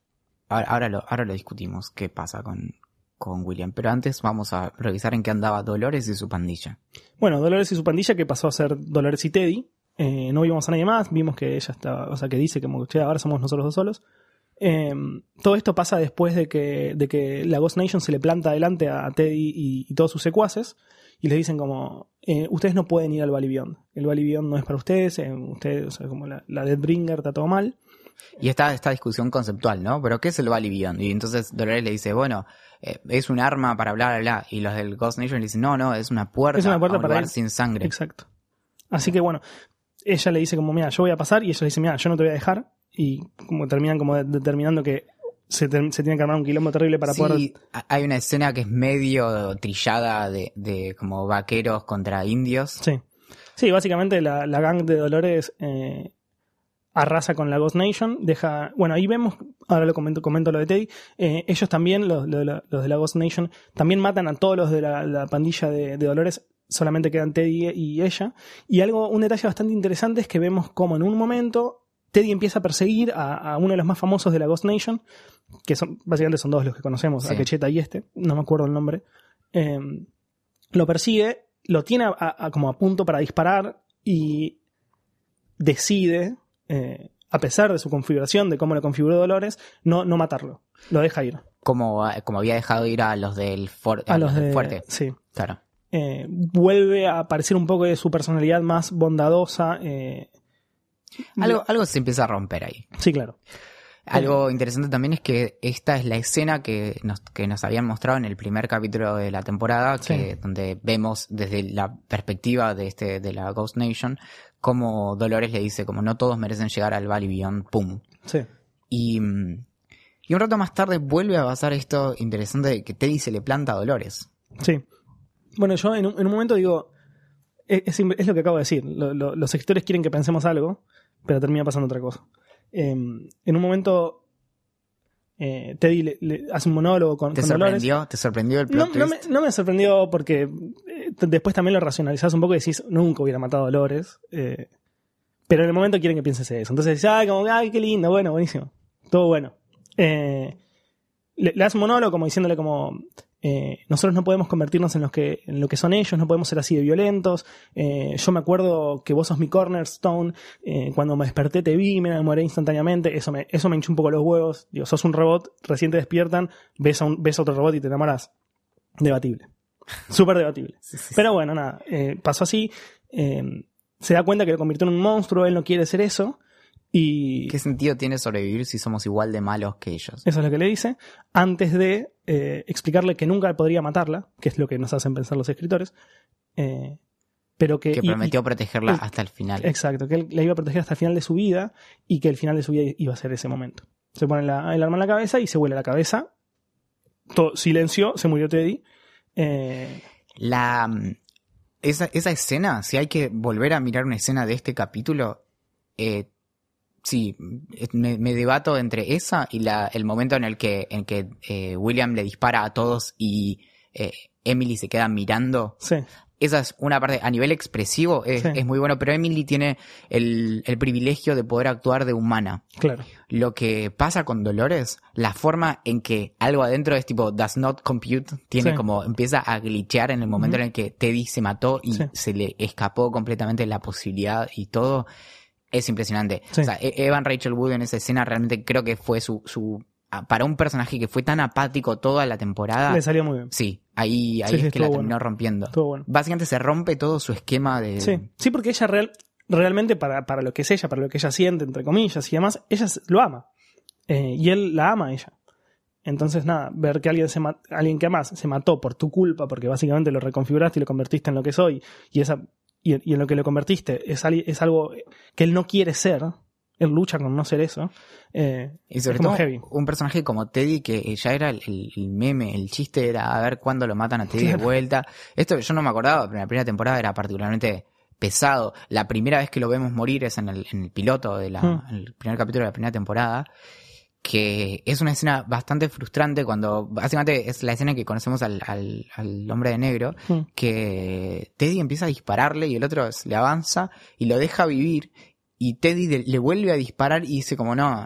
ahora, ahora lo, ahora lo discutimos qué pasa con, con William. Pero antes vamos a revisar en qué andaba Dolores y su pandilla. Bueno, Dolores y su pandilla que pasó a ser Dolores y Teddy. Eh, no vimos a nadie más, vimos que ella estaba, o sea, que dice como che, ahora somos nosotros dos solos. Eh, todo esto pasa después de que, de que la Ghost Nation se le planta adelante a Teddy y, y todos sus secuaces y les dicen como, eh, ustedes no pueden ir al Valley Beyond. El Valley Beyond no es para ustedes, eh, ustedes, o sea, como la, la Deathbringer está todo mal. Y está esta discusión conceptual, ¿no? Pero ¿qué es el Valley Beyond? Y entonces Dolores le dice, bueno, eh, es un arma para bla, bla, bla. Y los del Ghost Nation le dicen, no, no, es una puerta, Es una puerta a un para lugar ir- sin sangre. Exacto. Así que bueno, ella le dice como, mira, yo voy a pasar y ella le dice, mira, yo no te voy a dejar. Y como terminan como de- determinando que se, tiene que armar un quilombo terrible para sí, poder... ha- hay una escena que es medio trillada de, de como vaqueros contra indios. Sí. Sí, básicamente la, la gang de Dolores eh, arrasa con la Ghost Nation, deja... Bueno, ahí vemos, ahora lo comento, comento lo de Teddy, eh, ellos también, los, los de la- los de la Ghost Nation, también matan a todos los de la, la pandilla de, de Dolores, solamente quedan Teddy y ella. Y algo, un detalle bastante interesante es que vemos como en un momento Teddy empieza a perseguir a, a uno de los más famosos de la Ghost Nation, que son básicamente son dos los que conocemos, Sí. Akecheta y este, no me acuerdo el nombre. Eh, lo persigue, lo tiene a- a- como a punto para disparar y decide, eh, a pesar de su configuración, de cómo le configuró Dolores, no, no matarlo. Lo deja ir. Como, como había dejado ir a los del, for- A los del de, fuerte. Sí. Claro. Eh, vuelve a aparecer un poco de su personalidad más bondadosa. eh, Algo, algo se empieza a romper ahí. Sí, claro. Algo interesante también es que esta es la escena que nos, que nos habían mostrado en el primer capítulo de la temporada, que, Sí. donde vemos desde la perspectiva de este, de la Ghost Nation, como Dolores le dice, como no todos merecen llegar al Valley Beyond, pum. Sí. Y, mm, y un rato más tarde vuelve a pasar esto interesante de que Teddy se le planta a Dolores. Sí. Bueno, yo en un, en un momento digo, es, es- es lo que acabo de decir, lo- lo- los escritores quieren que pensemos algo, pero termina pasando otra cosa. Eh, en un momento, eh, Teddy le, le hace un monólogo con, ¿Te con Dolores. sorprendió? ¿Te sorprendió el No, plot no me, twist? no me sorprendió porque eh, después también lo racionalizás un poco y decís, nunca hubiera matado a Dolores. eh, pero en el momento quieren que pienses eso. Entonces decís, ay, como, ay, qué lindo, bueno, buenísimo. Todo bueno. Le, le hace un monólogo como diciéndole como, eh, nosotros no podemos convertirnos en, los que, en lo que son ellos, no podemos ser así de violentos. Eh, yo me acuerdo que vos sos mi cornerstone. eh, cuando me desperté te vi, me enamoré instantáneamente. Eso me, eso me hinchó un poco los huevos. Digo, sos un robot, recién te despiertan, ves a, un, ves a otro robot y te enamoras. Debatible. (laughs) Súper debatible. Sí, sí, sí. Pero bueno, nada, pasó así. se da cuenta que lo convirtió en un monstruo, él no quiere ser eso. Y ¿Qué sentido tiene sobrevivir si somos igual de malos que ellos? eso es lo que le dice. Antes de eh, explicarle que nunca podría matarla, que es lo que nos hacen pensar los escritores. eh, pero que. Prometió y- protegerla el- hasta el final. exacto, que él la iba a proteger hasta el final de su vida y que el final de su vida iba a ser ese momento. Se pone la- el arma en la cabeza y se huele la cabeza. Todo, silencio, se murió Teddy. Eh, La esa, esa escena, si hay que volver a mirar una escena de este capítulo, eh, sí, me, me debato entre esa y la, el momento en el que, en que eh, William le dispara a todos y eh, Emily se queda mirando. sí, Esa es una parte, a nivel expresivo es, Sí. es muy bueno, pero Emily tiene el, el privilegio de poder actuar de humana. claro. Lo que pasa con Dolores, la forma en que algo adentro es tipo does not compute, tiene Sí. como empieza a glitchear en el momento en el que Teddy se mató y se le escapó completamente la posibilidad y todo. Es impresionante. Sí. O sea, E- Evan Rachel Wood en esa escena realmente creo que fue su, su para un personaje que fue tan apático toda la temporada. Le salió muy bien. Sí, ahí, ahí Sí, es sí, que la terminó rompiendo. Estuvo bueno. Básicamente se rompe todo su esquema de. Sí, sí porque ella real- realmente para, para lo que es ella, para lo que ella siente, entre comillas y demás, ella lo ama. Eh, y él la ama a ella. Entonces, nada, ver que alguien, se alguien que amas se mató por tu culpa, porque básicamente lo reconfiguraste y lo convertiste en lo que soy, y, esa, y, y en lo que lo convertiste es, es algo que él no quiere ser, él lucha con no ser eso, eh, Y sobre es como todo heavy. un personaje como Teddy que ya era el, meme, el chiste era a ver cuándo lo matan a Teddy de vuelta. Esto yo no me acordaba, pero en la primera temporada era particularmente pesado. La primera vez que lo vemos morir es en el, en el piloto de la, Mm. en el primer capítulo de la primera temporada. Que es una escena bastante frustrante cuando básicamente es la escena en que conocemos al, al, al hombre de negro Mm. que Teddy empieza a dispararle y el otro le avanza y lo deja vivir y Teddy de- le vuelve a disparar y dice como no,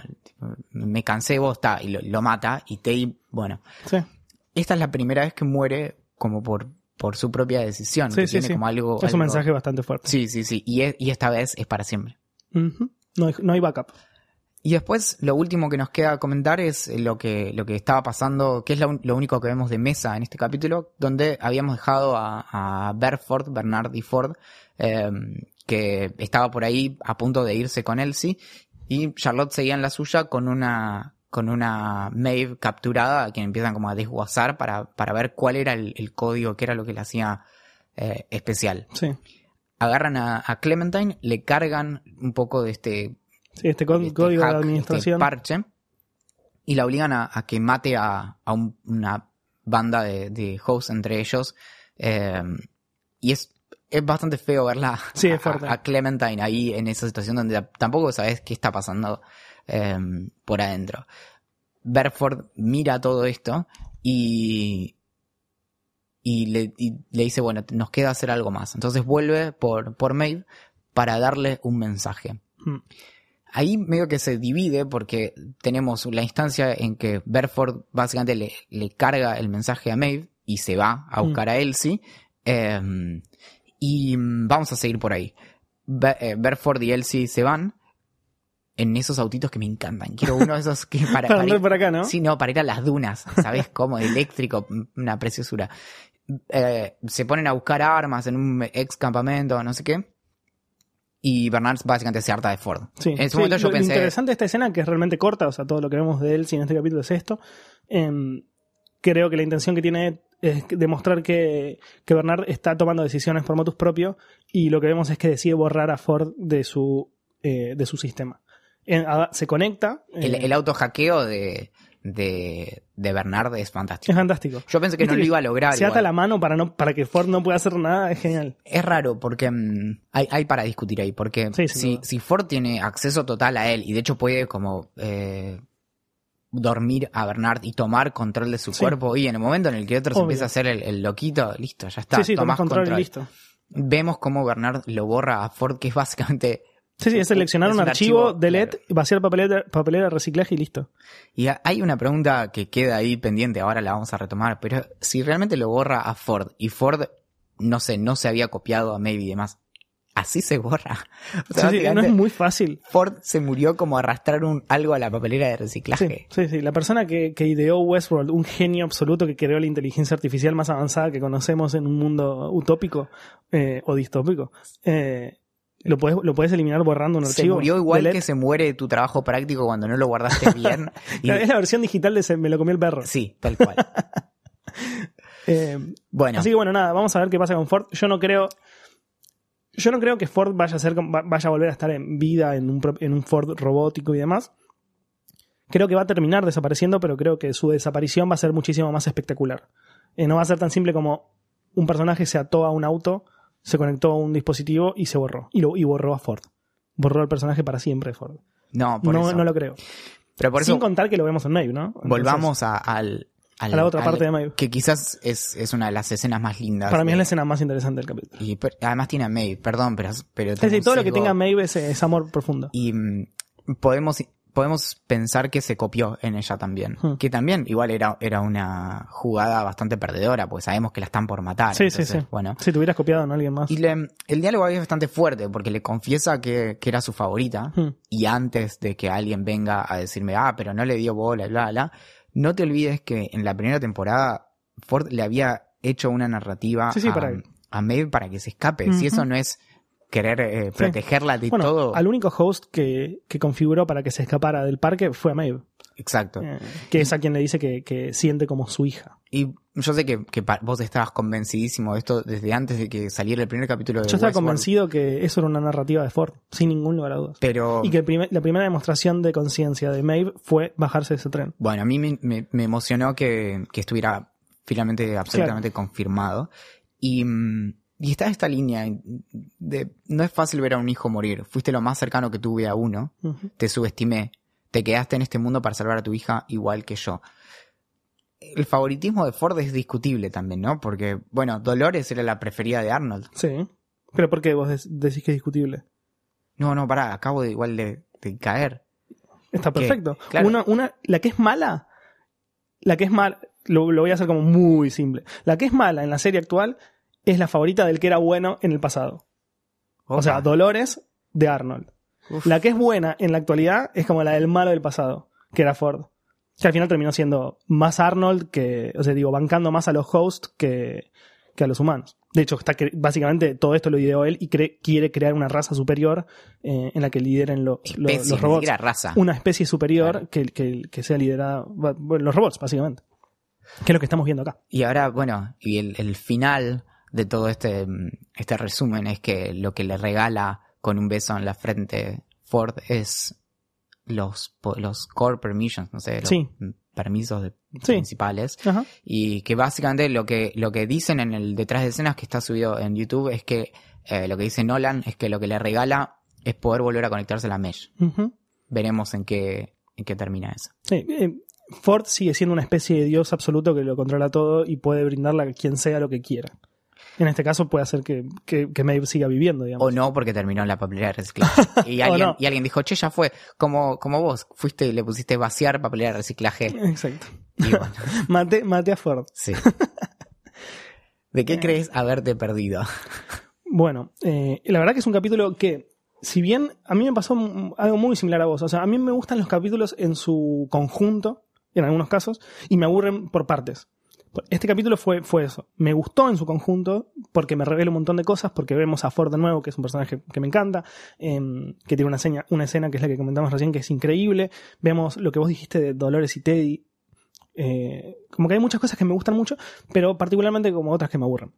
me cansé vos, ta", y lo, lo mata y Teddy, bueno, Sí, esta es la primera vez que muere como por, por su propia decisión, Sí, que sí, tiene sí. como algo... es un algo- mensaje bastante fuerte. Sí, sí, sí, y, es- y esta vez es para siempre. No, hay, no hay backup. Y después lo último que nos queda comentar es lo que, lo que estaba pasando, que es lo, único que vemos de mesa en este capítulo, donde habíamos dejado a, a Berford, Bernard y Ford, eh, que estaba por ahí a punto de irse con Elsie, y Charlotte seguía en la suya con una con una Maeve capturada a quien empiezan como a desguazar para, para ver cuál era el, el código, qué era lo que le hacía eh, especial. Sí, Agarran a, a Clementine, le cargan un poco de este sí este, este código hack, de este administración. parche, y la obligan a, a que mate a, a un- una banda de, de hosts entre ellos. eh, y es, es bastante feo verla (laughs) Sí, es a- Clementine ahí en esa situación donde tampoco sabes qué está pasando eh, por adentro. Berford mira todo esto y, y, le, y le dice, bueno, nos queda hacer algo más. Entonces vuelve por, por Maeve para darle un mensaje. Mm. Ahí medio que se divide porque tenemos la instancia en que Berford básicamente le, le carga el mensaje a Maeve y se va a buscar a Elsie. eh, y mm, vamos a seguir por ahí. Be- eh, Berford y Elsie se van en esos autitos que me encantan. Quiero uno de esos que (laughs) para, Para ir- por acá, ¿no? Sí, no, para ir a las dunas, ¿sabes cómo? Eléctrico, una preciosura. Eh, se ponen a buscar armas en un ex campamento, no sé qué. Y Bernard básicamente se harta de Ford. Sí, en ese sí, momento yo lo, pensé, interesante de esta escena, que es realmente corta, o sea, todo lo que vemos de él en este capítulo es esto. em, creo que la intención que tiene es demostrar que, que Bernard está tomando decisiones por motus propio y lo que vemos es que decide borrar a Ford de su, eh, de su sistema. En- a- se conecta. el, eh, el auto hackeo de, de, de Bernard es es fantástico. fantástico. Yo pensé que no lo iba a lograr. Se ata la mano para, no, para que Ford no pueda hacer nada, es genial. Es raro porque mm, hay, hay para discutir ahí, porque Sí, si, si Ford tiene acceso total a él y de hecho puede como eh, dormir a Bernard y tomar control de su Sí. cuerpo y en el momento en el que otro se empieza a hacer el, el loquito, listo, ya está, sí, tomás control, control. y listo. Vemos cómo Bernard lo borra a Ford, que es básicamente... Sí, sí, es seleccionar Es un, archivo, archivo, delete, claro. vaciar papelera, papelera, reciclaje y listo. Y ha- hay una pregunta que queda ahí pendiente, ahora la vamos a retomar, pero si realmente lo borra a Ford y Ford, no sé, no se había copiado a Maybe y demás, así se borra. (laughs) O sea, Sí, sí, no es muy fácil. Ford se murió como arrastrar un, algo a la papelera de Sí, reciclaje. sí, sí. La persona que, que ideó Westworld, un genio absoluto que creó la inteligencia artificial más avanzada que conocemos en un mundo utópico eh, o distópico, eh, lo, puedes, lo puedes eliminar borrando un Se archivo. murió igual delete. que se muere tu trabajo práctico cuando no lo guardaste (laughs) bien. Y- Es la versión digital de se me lo comió el perro. sí, tal cual. (laughs) Eh, Bueno, Así que bueno, nada, vamos a ver qué pasa con Ford. Yo no creo. Yo no creo que Ford vaya a ser vaya a volver a estar en vida en un, en un Ford robótico y demás. Creo que va a terminar desapareciendo, pero creo que su desaparición va a ser muchísimo más espectacular. Eh, no va a ser tan simple como un personaje se ató a un auto, se conectó a un dispositivo y se borró. Y, lo, y borró a Ford. Borró al personaje para siempre Ford. no, por No, eso. no lo creo. Pero por eso Sin contar que lo vemos en Maeve, ¿no? Entonces, volvamos a, al, al- a la otra al- parte de Maeve. Que quizás es, es una de las escenas más lindas. Para mí es de- la escena más interesante del capítulo. Y per- además tiene a Maeve, perdón, pero, pero Es decir, todo lo que tenga Maeve es, es amor profundo. Y mm, podemos, podemos pensar que se copió en ella también. Hmm. Que también igual era, era una jugada bastante perdedora, porque sabemos que la están por matar. Sí, sí, entonces, sí. Bueno. Si te hubieras copiado en alguien más. Y le- el diálogo ahí es bastante fuerte, porque le confiesa que, que era su favorita. Hmm. Y antes de que alguien venga a decirme, ah, pero no le dio bola, bla, bla, no te olvides que en la primera temporada Ford le había hecho una narrativa Sí, sí, a, para él. a Maeve para que se escape. Si eso no es querer eh, protegerla de Bueno, todo. al único host que, que configuró para que se escapara del parque fue a Maeve, Exacto. eh, que es a quien le dice que, que siente como su hija. Y yo sé que, vos estabas convencidísimo de esto desde antes de que saliera el primer capítulo de Yo estaba Westworld, convencido que eso era una narrativa de Ford, sin ningún lugar a dudas. Pero Y que el primer- la primera demostración de conciencia de Maeve fue bajarse de ese tren. bueno, a mí me, me- me emocionó que, que estuviera finalmente absolutamente confirmado. Y, mm, y está esta línea de no es fácil ver a un hijo morir. Fuiste lo más cercano que tuve a uno. Te subestimé. Te quedaste en este mundo para salvar a tu hija igual que yo. El favoritismo de Ford es discutible también, ¿no? Porque, bueno, Dolores era la preferida de Arnold. Sí. Pero ¿por qué vos dec- decís que es discutible? No, no, pará, acabo de igual de, de caer. Está perfecto. Claro. Una, una, la que es mala, la que es mala, lo, lo voy a hacer como muy simple. La que es mala en la serie actual es la favorita del que era bueno en el pasado. O sea. Dolores de Arnold. Uf. La que es buena en la actualidad es como la del malo del pasado, que era Ford. Que al final terminó siendo más Arnold que, o sea, digo, bancando más a los hosts que, que a los humanos. De hecho, está cre- básicamente todo esto lo ideó él y cre- quiere crear una raza superior eh, en la que lideren Especie, los robots. raza. Una especie superior Claro. que, que, que sea liderada, bueno, los robots, básicamente. Que es lo que estamos viendo acá. Y ahora, bueno, y el, el final de todo este, mm, este resumen es que lo que le regala con un beso en la frente Ford es los, los core permissions, no sé, los Sí. permisos de- Sí. principales. Ajá. Y que básicamente lo que, lo que dicen en el detrás de escenas que está subido en YouTube es que eh, lo que dice Nolan es que lo que le regala es poder volver a conectarse a la mesh. Veremos en qué, en qué termina eso. Sí, eh, Ford sigue siendo una especie de dios absoluto que lo controla todo y puede brindarle a quien sea lo que quiera. En este caso puede hacer que, que, que Maeve siga viviendo, digamos. O no, porque terminó en la papelera de reciclaje. (laughs) Y alguien, no. y alguien dijo, che, ya fue. Como, como vos, fuiste y le pusiste vaciar papelera de reciclaje. Exacto. Y bueno, (laughs) Maté, maté a Ford. sí. (laughs) ¿De qué crees haberte perdido? Bueno, eh, la verdad que es un capítulo que, si bien a mí me pasó algo muy similar a vos, o sea, a mí me gustan los capítulos en su conjunto, en algunos casos, y me aburren por partes. Este capítulo fue, fue eso. Me gustó en su conjunto porque me revela un montón de cosas, porque vemos a Ford de nuevo, que es un personaje que me encanta, em, que tiene una, seña, una escena que es la que comentamos recién, que es increíble. Vemos lo que vos dijiste de Dolores y Teddy. Eh, como que hay muchas cosas que me gustan mucho, pero particularmente como otras que me aburren.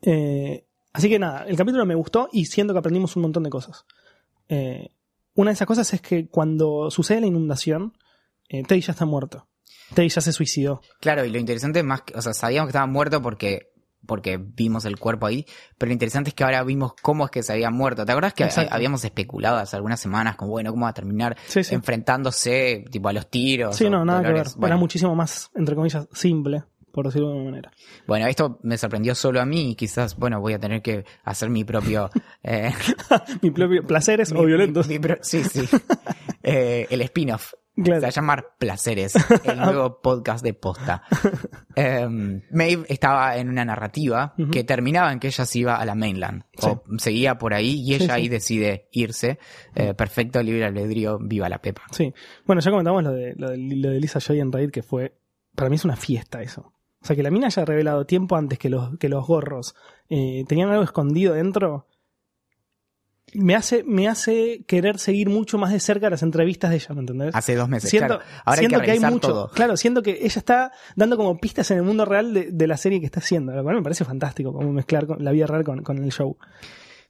Eh, así que nada, el capítulo me gustó y siento que aprendimos un montón de cosas. Eh, una de esas cosas es que cuando sucede la inundación, Teddy ya está muerto. Teddy ya se suicidó. Claro, y lo interesante es más que, o sea, sabíamos que estaba muerto porque porque vimos el cuerpo ahí, pero lo interesante es que ahora vimos cómo es que se había muerto. ¿Te acuerdas que Exacto. habíamos especulado hace algunas semanas como, bueno, cómo va a terminar Sí, sí. enfrentándose tipo a los tiros? Sí, no, nada que ver. Bueno, Era muchísimo más, entre comillas, simple, por decirlo de alguna manera. bueno, esto me sorprendió solo a mí y quizás, bueno, voy a tener que hacer mi propio... (laughs) eh, Mi propio placeres o violentos. mi- mi pro- sí, sí. (laughs) Eh, el spin-off. Claro. Se va a llamar Placeres, (laughs) el nuevo podcast de posta. (laughs) Em, Maeve estaba en una narrativa que terminaba en que ella se iba a la mainland. O seguía por ahí y ella Sí, ahí sí. decide irse. Eh, perfecto, libre albedrío, viva la Pepa. Sí. Bueno, ya comentamos lo de, lo de, lo de Lisa Joy en Raid, que fue. Para mí es una fiesta eso. O sea, que la mina haya revelado tiempo antes que los, que los gorros eh, tenían algo escondido dentro. Me hace, me hace querer seguir mucho más de cerca las entrevistas de ella, ¿me entendés? Hace dos meses. siento claro. Ahora siento hay que, hay mucho. todo. Claro, siento que ella está dando como pistas en el mundo real de, de la serie que está haciendo. Lo cual me parece fantástico, como mezclar con- la vida real con, con el show.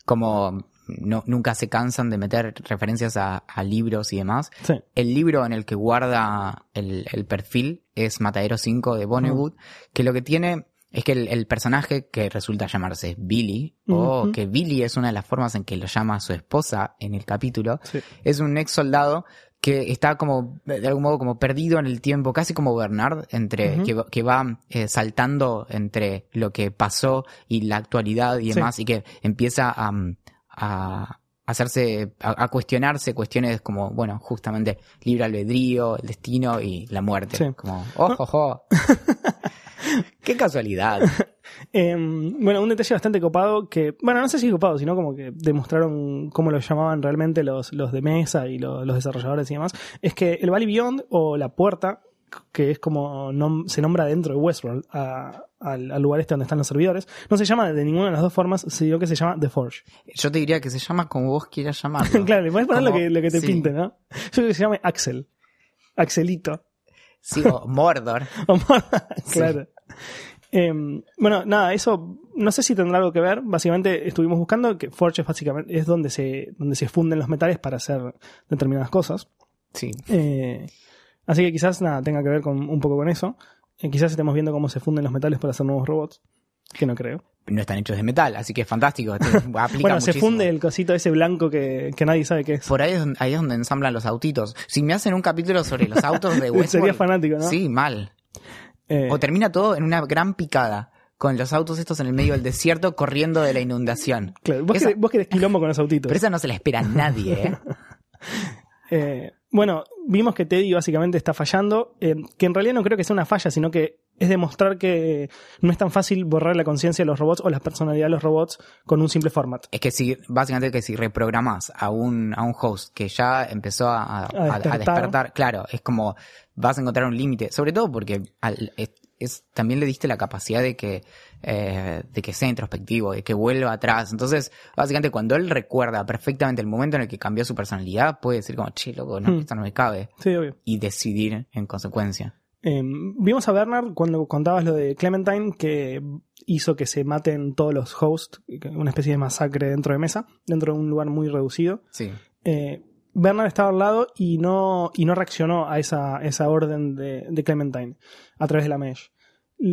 Como no, nunca se cansan de meter referencias a, a libros y demás. Sí. El libro en el que guarda el, el perfil es Matadero 5 de Vonnegut, que lo que tiene es que el, el personaje que resulta llamarse Billy, o que Billy es una de las formas en que lo llama su esposa en el capítulo, Sí. es un ex soldado que está como, de algún modo, como perdido en el tiempo, casi como Bernard, entre, que, va- que va eh, saltando entre lo que pasó y la actualidad y Sí. demás, y que empieza a, a hacerse, a, a cuestionarse cuestiones como, bueno, justamente libre albedrío, el destino y la muerte. Sí. Como, ojo, ojo. (laughs) (laughs) Qué casualidad. (laughs) Eh, bueno, un detalle bastante copado que, bueno, no sé si copado, sino como que demostraron cómo lo llamaban realmente los, los de mesa y lo- los desarrolladores y demás, es que el Valley Beyond o la puerta, que es como nom- se nombra dentro de Westworld, a- al, al lugar este donde están los servidores, no se llama de ninguna de las dos formas, sino que se llama The Forge. Yo te diría que se llama como vos quieras llamarlo. (laughs) claro, le puedes poner lo que, lo que te sí. pinte, ¿no? Yo creo que se llama Axel. Axelito. Sí, o Mordor. claro. Eh, bueno, nada, eso no sé si tendrá algo que ver. Básicamente estuvimos buscando que Forge es básicamente es donde se, donde se funden los metales para hacer determinadas cosas. Sí. Eh, así que quizás nada tenga que ver con un poco con eso. Eh, quizás estemos viendo cómo se funden los metales para hacer nuevos robots. Que no creo. No están hechos de metal, así que es fantástico. (laughs) (laughs) Bueno, se funde el cosito ese blanco que, que nadie sabe qué es. Por ahí es, donde, ahí es donde ensamblan los autitos. Si me hacen un capítulo sobre los autos de (laughs) Westworld... Sería fanático, ¿no? Sí, mal. Eh, O termina todo en una gran picada, con los autos estos en el medio del desierto corriendo de la inundación. claro, vos, esa- querés, vos querés quilombo con los autitos. Pero esa no se la espera a nadie, ¿eh? (laughs) Eh, bueno, vimos que Teddy básicamente está fallando, eh, que en realidad no creo que sea una falla, sino que es demostrar que no es tan fácil borrar la conciencia de los robots o la personalidad de los robots con un simple format. Es que si, básicamente que si reprogramas a un, a un host que ya empezó a, a- despertar. despertar. claro, es como vas a encontrar un límite. Sobre todo porque al- es, es- también le diste la capacidad de que, eh, de que sea introspectivo, de que vuelva atrás. Entonces, básicamente cuando él recuerda perfectamente el momento en el que cambió su personalidad, puede decir como, che, loco, no, Hmm. esto no me cabe. Sí, obvio. Y decidir en consecuencia. Eh, vimos a Bernard cuando contabas lo de Clementine, que hizo que se maten todos los hosts, una especie de masacre dentro de mesa, dentro de un lugar muy reducido. Sí. Eh, Bernard estaba al lado y no, y no reaccionó a esa, esa orden de, de Clementine a través de la mesh.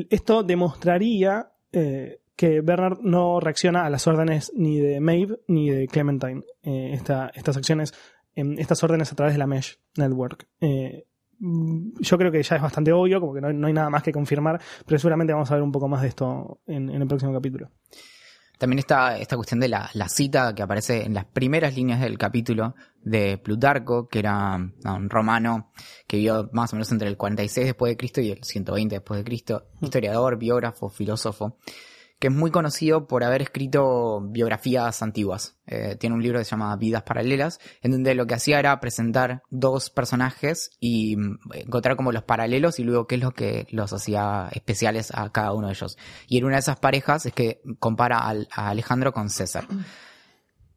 Esto demostraría eh, que Bernard no reacciona a las órdenes ni de Maeve ni de Clementine. Eh, esta- estas acciones, em, estas órdenes a través de la mesh network. Eh, yo creo que ya es bastante obvio, como que no, hay- no hay nada más que confirmar, pero seguramente vamos a ver un poco más de esto en, en el próximo capítulo. También está esta cuestión de la, la cita que aparece en las primeras líneas del capítulo de Plutarco, que era no, un romano que vivió más o menos entre el 46 después de Cristo y el 120 después de Cristo, historiador, biógrafo, filósofo, que es muy conocido por haber escrito biografías antiguas. Eh, tiene un libro que se llama Vidas Paralelas, en donde lo que hacía era presentar dos personajes y mm, encontrar como los paralelos y luego qué es lo que los hacía especiales a cada uno de ellos. Y en una de esas parejas es que compara al- a Alejandro con César. (clears throat)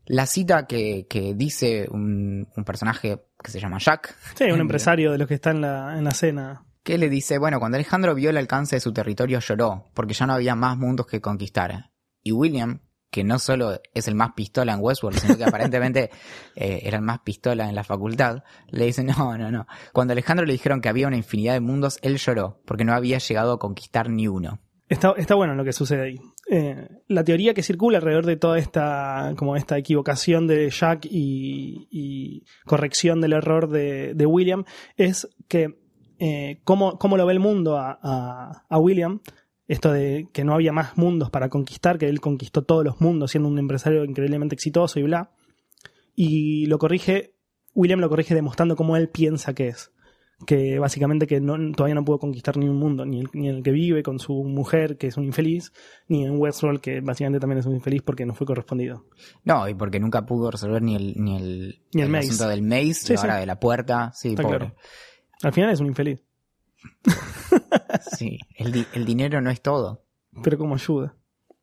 La cita que, que dice un, un personaje que se llama Jack, Sí, un empresario de los que está en la, en la cena. Que le dice, bueno, cuando Alejandro vio el alcance de su territorio lloró, porque ya no había más mundos que conquistar. Y William, que no solo es el más pistola en Westworld, sino que aparentemente (laughs) eh, era el más pistola en la facultad, le dice, no, no, no. Cuando Alejandro le dijeron que había una infinidad de mundos, él lloró, porque no había llegado a conquistar ni uno. Está, está bueno lo que sucede ahí. Eh, la teoría que circula alrededor de toda esta, como esta equivocación de Jack y, y corrección del error de, de William es que eh, cómo, cómo lo ve el mundo a, a- a William, esto de que no había más mundos para conquistar, que él conquistó todos los mundos siendo un empresario increíblemente exitoso y bla. Y lo corrige, William lo corrige demostrando cómo él piensa que es que básicamente que no, todavía no pudo conquistar ni un mundo, ni el, ni el que vive con su mujer, que es un infeliz, ni en Westworld, que básicamente también es un infeliz porque no fue correspondido. No, y porque nunca pudo resolver ni el, ni el, Ni el maze. asunto del maze, Sí, sí. de la puerta, sí, Está pobre. claro. Al final es un infeliz, Sí, el, di- el dinero no es todo. pero como ayuda.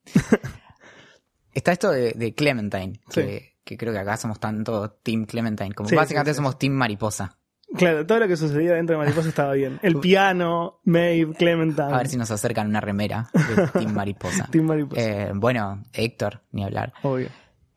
(laughs) Está esto de, de Clementine, que, que creo que acá somos tanto Team Clementine, como Sí, básicamente sí, somos Team Mariposa. Claro, todo lo que sucedía dentro de Mariposa estaba bien. El piano, Maeve, Clementine. A ver si nos acercan una remera de (laughs) Team Mariposa. Team Mariposa. Eh, bueno, Héctor, ni hablar. Obvio.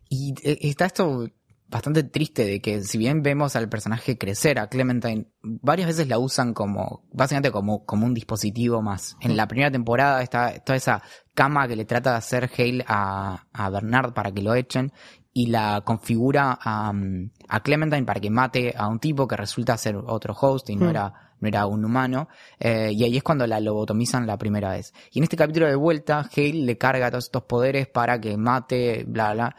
Y eh, está esto bastante triste de que si bien vemos al personaje crecer, a Clementine, varias veces la usan como, básicamente como, como un dispositivo más. En la primera temporada está toda esa cama que le trata de hacer Hale a, a Bernard para que lo echen y la configura a, a Clementine para que mate a un tipo que resulta ser otro host y no Hmm. era no era un humano, eh, y ahí es cuando la lobotomizan la primera vez. Y en este capítulo de vuelta, Hale le carga todos estos poderes para que mate, bla, bla.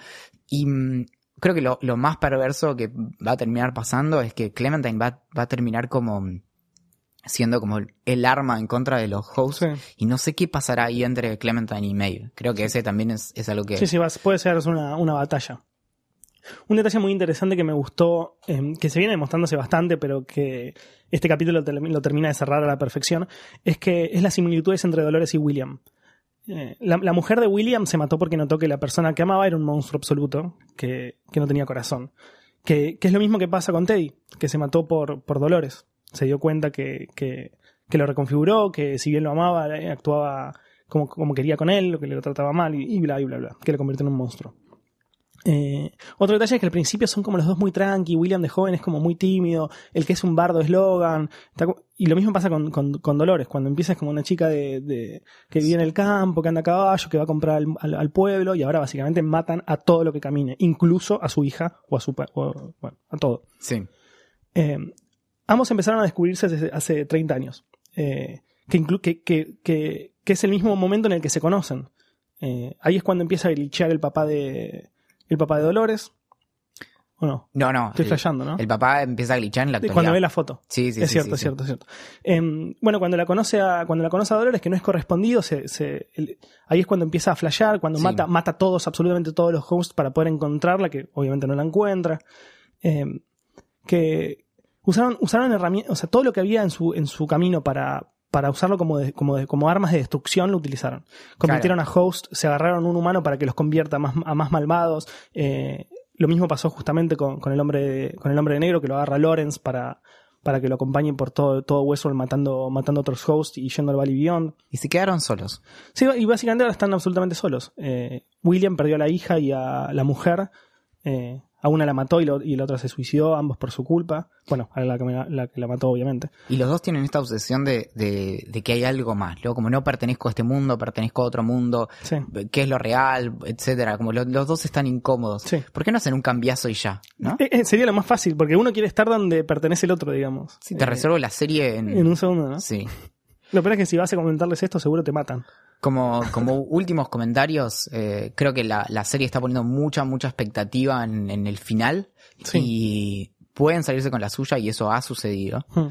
Y mm, creo que lo, lo más perverso que va a terminar pasando es que Clementine va, va a terminar como siendo como el- arma en contra de los hosts. Sí. Y no sé qué pasará ahí entre Clementine y Maeve. Creo que ese también es, es algo que... Sí, sí, puede ser una, una batalla. Un detalle muy interesante que me gustó, eh, que se viene demostrándose bastante, pero que este capítulo te- lo termina de cerrar a la perfección, es que es las similitudes entre Dolores y William. Eh, la, mujer de William se mató porque notó que la persona que amaba era un monstruo absoluto, que, que no tenía corazón. Que, que es lo mismo que pasa con Teddy, que se mató por, por Dolores. Se dio cuenta que, que, lo reconfiguró, que si bien lo amaba, actuaba como, como quería con él, lo que le trataba mal y, y bla, y bla, bla, que lo convirtió en un monstruo. Eh, otro detalle es que al principio son como los dos muy tranqui, William de joven es como muy tímido, el que es un bardo es Logan, y lo mismo pasa con, con- con Dolores, cuando empieza es como una chica de, de- que vive en el campo, que anda a caballo, que va a comprar al, al- al pueblo, y ahora básicamente matan a todo lo que camine, incluso a su hija o a su o- bueno, a todo. Sí. Eh, ambos empezaron a descubrirse desde hace 30 años. eh, que, inclu- que, que, que, que es el mismo momento en el que se conocen. Ahí es cuando empieza a glitchear el papá de. El papá de Dolores. ¿O no? No, no. Estoy el, flasheando, ¿no? el papá empieza a glitchar en la actualidad. Cuando ve la foto. Sí, sí, es sí, cierto, sí, es sí. cierto, es cierto. Em, bueno, cuando la conoce a, cuando la conoce a Dolores, que no es correspondido, se, se- el- ahí es cuando empieza a flashear, cuando mata, mata a todos, absolutamente todos los hosts para poder encontrarla, que obviamente no la encuentra. Em, que usaron, usaron herramientas, o sea, todo lo que había en su, en su camino para, para usarlo como, de- como, de- como armas de destrucción lo utilizaron. Convirtieron a host, se agarraron un humano para que los convierta a más, a más malvados. eh, lo mismo pasó justamente con, con el hombre de, con el hombre de negro, que lo agarra Lawrence para, para que lo acompañe por todo, todo Westworld matando, matando a otros hosts y yendo al Valley Beyond. Y se quedaron solos. Sí, y básicamente ahora están absolutamente solos. Eh, William perdió a la hija y a la mujer. eh, a una la mató y, lo- y la otra se suicidó, ambos por su culpa. Bueno, a la que, me- la, que la mató, obviamente. Y los dos tienen esta obsesión de, de, de que hay algo más. Luego, como no pertenezco a este mundo, pertenezco a otro mundo, Sí. qué es lo real, etcétera. Como lo- los dos están incómodos. Sí. ¿Por qué no hacen un cambiazo y ya? ¿No? Eh, eh, sería lo más fácil, porque uno quiere estar donde pertenece el otro, digamos. Te Eh, resuelvo la serie en... En un segundo, ¿no? Sí. Lo peor es que si vas a comentarles esto, seguro te matan. Como, como últimos comentarios, eh, creo que la, la serie está poniendo mucha, mucha expectativa en, en el final. Sí. Y pueden salirse con la suya y eso ha sucedido. Hmm.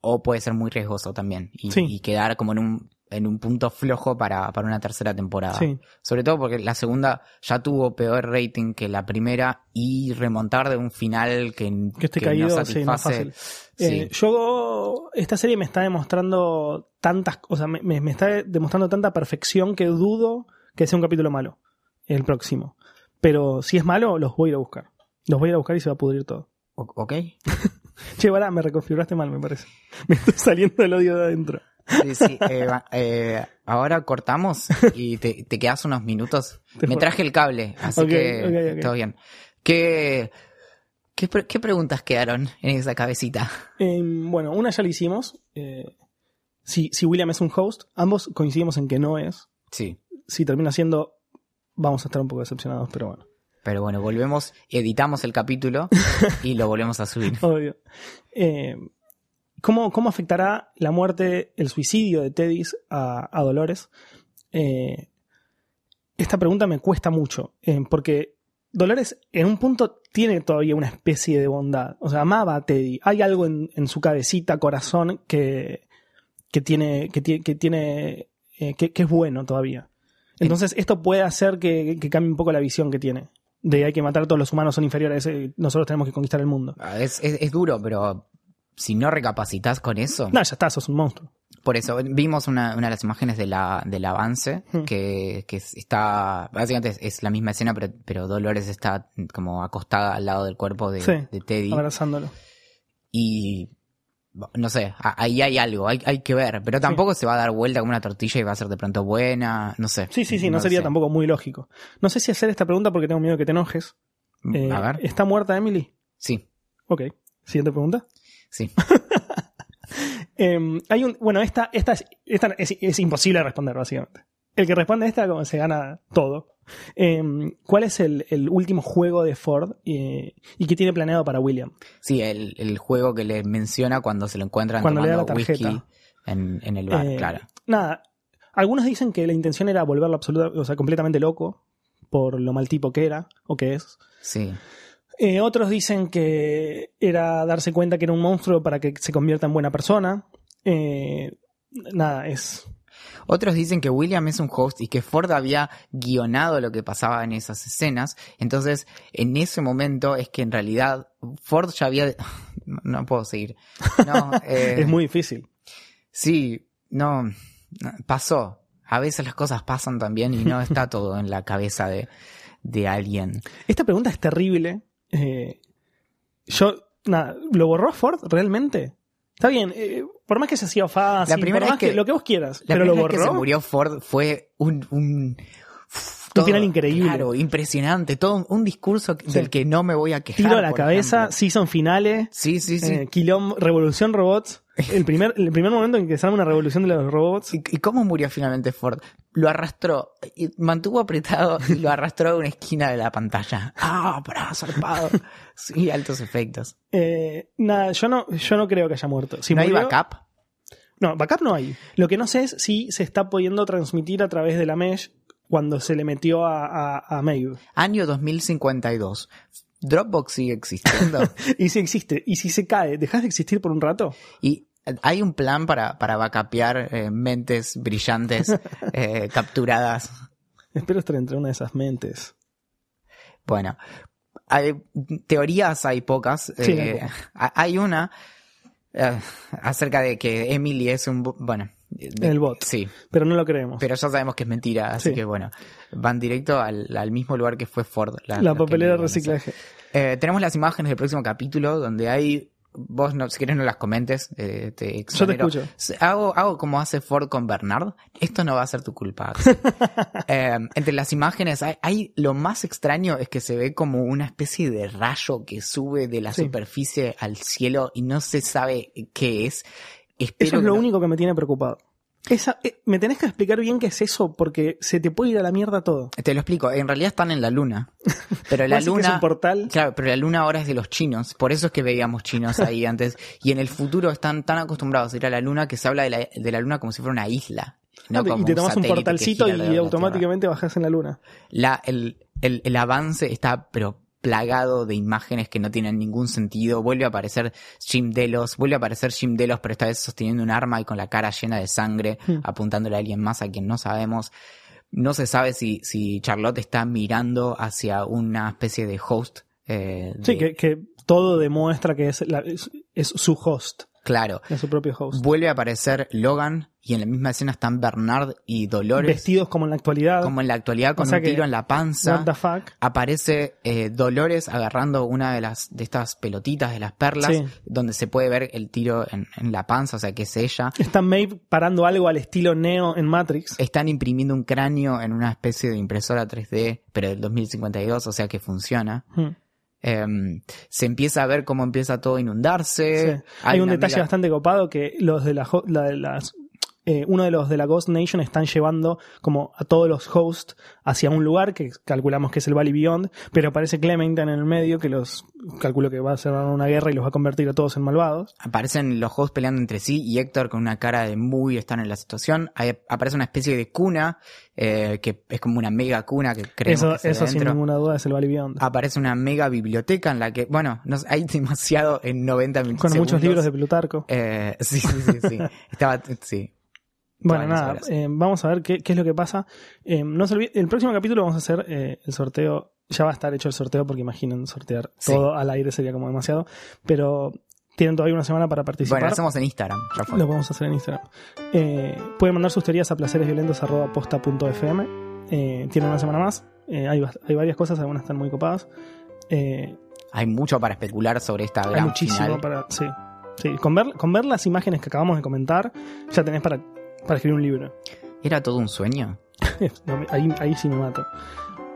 O puede ser muy riesgoso también. Y, Sí. y quedar como en un en un punto flojo para, para una tercera temporada. Sí. Sobre todo porque la segunda ya tuvo peor rating que la primera y remontar de un final que, Que esté que caído, no sí, satisface. fácil. Eh, yo, esta serie me está demostrando tantas cosas, me, me- me está demostrando tanta perfección que dudo que sea un capítulo malo, el próximo. Pero si es malo, los voy a ir a buscar. Los voy a ir a buscar y se va a pudrir todo. O- ¿Ok? (laughs) Che, pará, me reconfiguraste mal, me parece. (laughs) Me estoy saliendo del odio de adentro. Sí, sí. eh, eh, ahora cortamos y te, te quedas unos minutos. Me traje el cable, así que todo bien. ¿Qué, qué, pre- qué preguntas quedaron en esa cabecita? Eh, bueno, una ya la hicimos. eh, si, si William es un host, ambos coincidimos en que no es. Sí. Si termina siendo, vamos a estar un poco decepcionados, pero bueno. Pero bueno, volvemos, editamos el capítulo (laughs) y lo volvemos a subir. Obvio. ¿Cómo, ¿Cómo afectará la muerte, el suicidio de Teddys a, a Dolores? Eh, esta pregunta me cuesta mucho, eh, porque Dolores en un punto tiene todavía una especie de bondad. O sea, amaba a Teddy. Hay algo en, en su cabecita, corazón, que, que tiene, que, que tiene, eh, que, que es bueno todavía. Entonces, esto puede hacer que, que cambie un poco la visión que tiene. De hay que matar a todos los humanos, son inferiores, nosotros tenemos que conquistar el mundo. Ah, Es, es, es duro, pero si no recapacitas con eso. No, ya está, sos un monstruo. Por eso, vimos una, una de las imágenes de la, del avance, Hmm. que, que es- está, básicamente es, es la misma escena, pero, pero Dolores está como acostada al lado del cuerpo de, Sí, de Teddy. Abrazándolo. Y no sé, ahí hay algo, hay, hay que ver, pero tampoco se va a dar vuelta como una tortilla y va a ser de pronto buena, no sé. Sí, sí, sí, no, sería sé. tampoco muy lógico. No sé si hacer esta pregunta porque tengo miedo que te enojes. Eh, a ver, ¿Está muerta Emily? sí, Ok. Siguiente pregunta. Sí. (laughs) Eh, hay un, bueno, esta, esta, es, esta es, es imposible de responder, básicamente. El que responde esta como se gana todo. Eh, ¿Cuál es el, el último juego de Ford eh, y qué tiene planeado para William? Sí, el, el juego que le menciona cuando se lo encuentran Cuando le da tomando la tarjeta. whisky en, en el bar, Eh, claro. Nada, algunos dicen que la intención era volverlo absoluta, o sea, completamente loco por lo mal tipo que era o que es. Sí. Eh, otros dicen que era darse cuenta que era un monstruo para que se convierta en buena persona. Eh, nada, es. Otros dicen que William es un host y que Ford había guionado lo que pasaba en esas escenas. Entonces, en ese momento es que en realidad Ford ya había... (laughs) No puedo seguir. No, (laughs) eh, es muy difícil. Sí, no, no, pasó. A veces las cosas pasan también y no está todo en la cabeza de, de alguien. Esta pregunta es terrible. Eh, yo, nada, ¿lo borró Ford realmente? Está bien, eh, por más que se hacía fácil, La primera por más que, que- lo que vos quieras, La pero lo primera vez que borró. se murió Ford fue un... Un, Un final increíble. Claro, impresionante. Todo un, un discurso Sí. del que no me voy a quejar. Tiro a la cabeza, season finales, Sí, sí, sí. eh, quilom- revolución robots. El primer, el primer momento en que se arma una revolución de los robots. ¿Y, y cómo murió finalmente Ford? Lo arrastró, y mantuvo apretado y lo arrastró a una esquina de la pantalla. ¡Ah, pará, zarpado! (laughs) Sí, altos efectos. Eh, nada, yo no, yo no creo que haya muerto. Si ¿No hay backup? No, backup no hay. Lo que no sé es si se está pudiendo transmitir a través de la mesh cuando se le metió a, a, a Maeve. Año 2052. Dropbox sigue existiendo. (laughs) Y si existe, y si se cae, ¿dejas de existir por un rato? y hay un plan para, para backupear eh, mentes brillantes eh, (laughs) capturadas. Espero estar entre una de esas mentes. Bueno, hay, teorías hay pocas. Sí, eh, hay ha- hay una acerca de que Emily es un... Bueno. De- El bot. Sí, Pero no lo creemos. pero ya sabemos que es mentira, así Sí. que bueno, van directo al, al mismo lugar que fue Ford. la papelera de reciclaje. Eh, tenemos las imágenes del próximo capítulo donde hay. Vos, no, si querés, no las comentes. eh, te Yo te escucho. Hago, hago como hace Ford con Bernard. Esto no va a ser tu culpa. (laughs) Eh, entre las imágenes, hay, hay- lo más extraño es que se ve como una especie de rayo que sube de la Sí. superficie al cielo y no se sabe qué es. Espero Eso es lo no- único que me tiene preocupado. Esa, eh, me tenés que explicar bien qué es eso, porque se te puede ir a la mierda todo. Te lo explico. En realidad están en la luna. Pero (laughs) la que es luna. un portal. Claro, pero la luna ahora es de los chinos, por eso es que veíamos chinos ahí (laughs) antes. Y en el futuro están tan acostumbrados a ir a la luna que se habla de la, de la luna como si fuera una isla. No Ah, y te tomas un que portalcito y automáticamente bajás en la luna. La, el, el, el avance está, pero plagado de imágenes que no tienen ningún sentido. Vuelve a aparecer Jim Delos, vuelve a aparecer Jim Delos, pero esta vez sosteniendo un arma y con la cara llena de sangre, Hmm. apuntándole a alguien más a quien no sabemos. No se sabe si, si Charlotte está mirando hacia una especie de host. eh, Sí, que, que todo demuestra que es, la- es, es su host, Claro. es su propio host. Vuelve a aparecer Logan y en la misma escena están Bernard y Dolores. Vestidos como en la actualidad. como en la actualidad con O sea un tiro en la panza. What the fuck. Aparece eh, Dolores agarrando una de las de estas pelotitas de las perlas, Sí. donde se puede ver el tiro en, en la panza, o sea que es ella. Está Maeve parando algo al estilo Neo en Matrix. Están imprimiendo un cráneo en una especie de impresora 3D, pero del 2052, o sea que funciona. Hmm. Em, se empieza a ver cómo empieza todo a inundarse. Sí. Hay, un detalle bastante copado que los de la, la de las eh, uno de los de la Ghost Nation están llevando como a todos los hosts hacia un lugar que calculamos que es el Valley Beyond, pero aparece Clementine en el medio que los calculo que va a ser una guerra y los va a convertir a todos en malvados. Aparecen los hosts peleando entre sí y Héctor con una cara de muy estar en la situación. Hay- aparece una especie de cuna, eh, que es como una mega cuna que creemos Eso, que se eso sin ninguna duda es el Valley Beyond. Aparece una mega biblioteca en la que, bueno, no hay demasiado en 90 minutos. Con muchos libros de Plutarco. Eh, sí, sí, sí, sí. (laughs) Estaba, sí. Bueno, nada, eh, vamos a ver qué, qué es lo que pasa. Eh, no se el próximo capítulo vamos a hacer eh, el sorteo. Ya va a estar hecho el sorteo porque imaginen sortear Sí. todo al aire sería como demasiado. Pero tienen todavía una semana para participar. Bueno, lo hacemos en Instagram. ya fue. Lo podemos hacer en Instagram. Eh, pueden mandar sus teorías a placeresviolentos.posta.fm. Eh, tienen una semana más. Hay, hay varias cosas, algunas están muy copadas. Hay mucho para especular sobre esta hay gran muchísimo final. para. Sí. Sí, con ver, con ver las imágenes que acabamos de comentar, ya tenés para, para escribir un libro. ¿Era todo un sueño? (laughs) No, ahí, ahí sí me mato.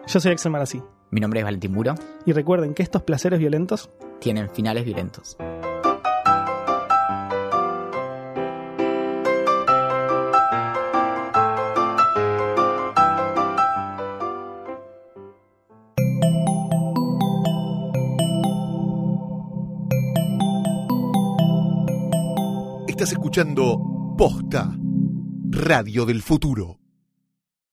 Yo soy Axel Marazzi. Mi nombre es Valentín Muro. Y recuerden que estos placeres violentos Tienen finales violentos. Estás escuchando Posta, Radio del Futuro.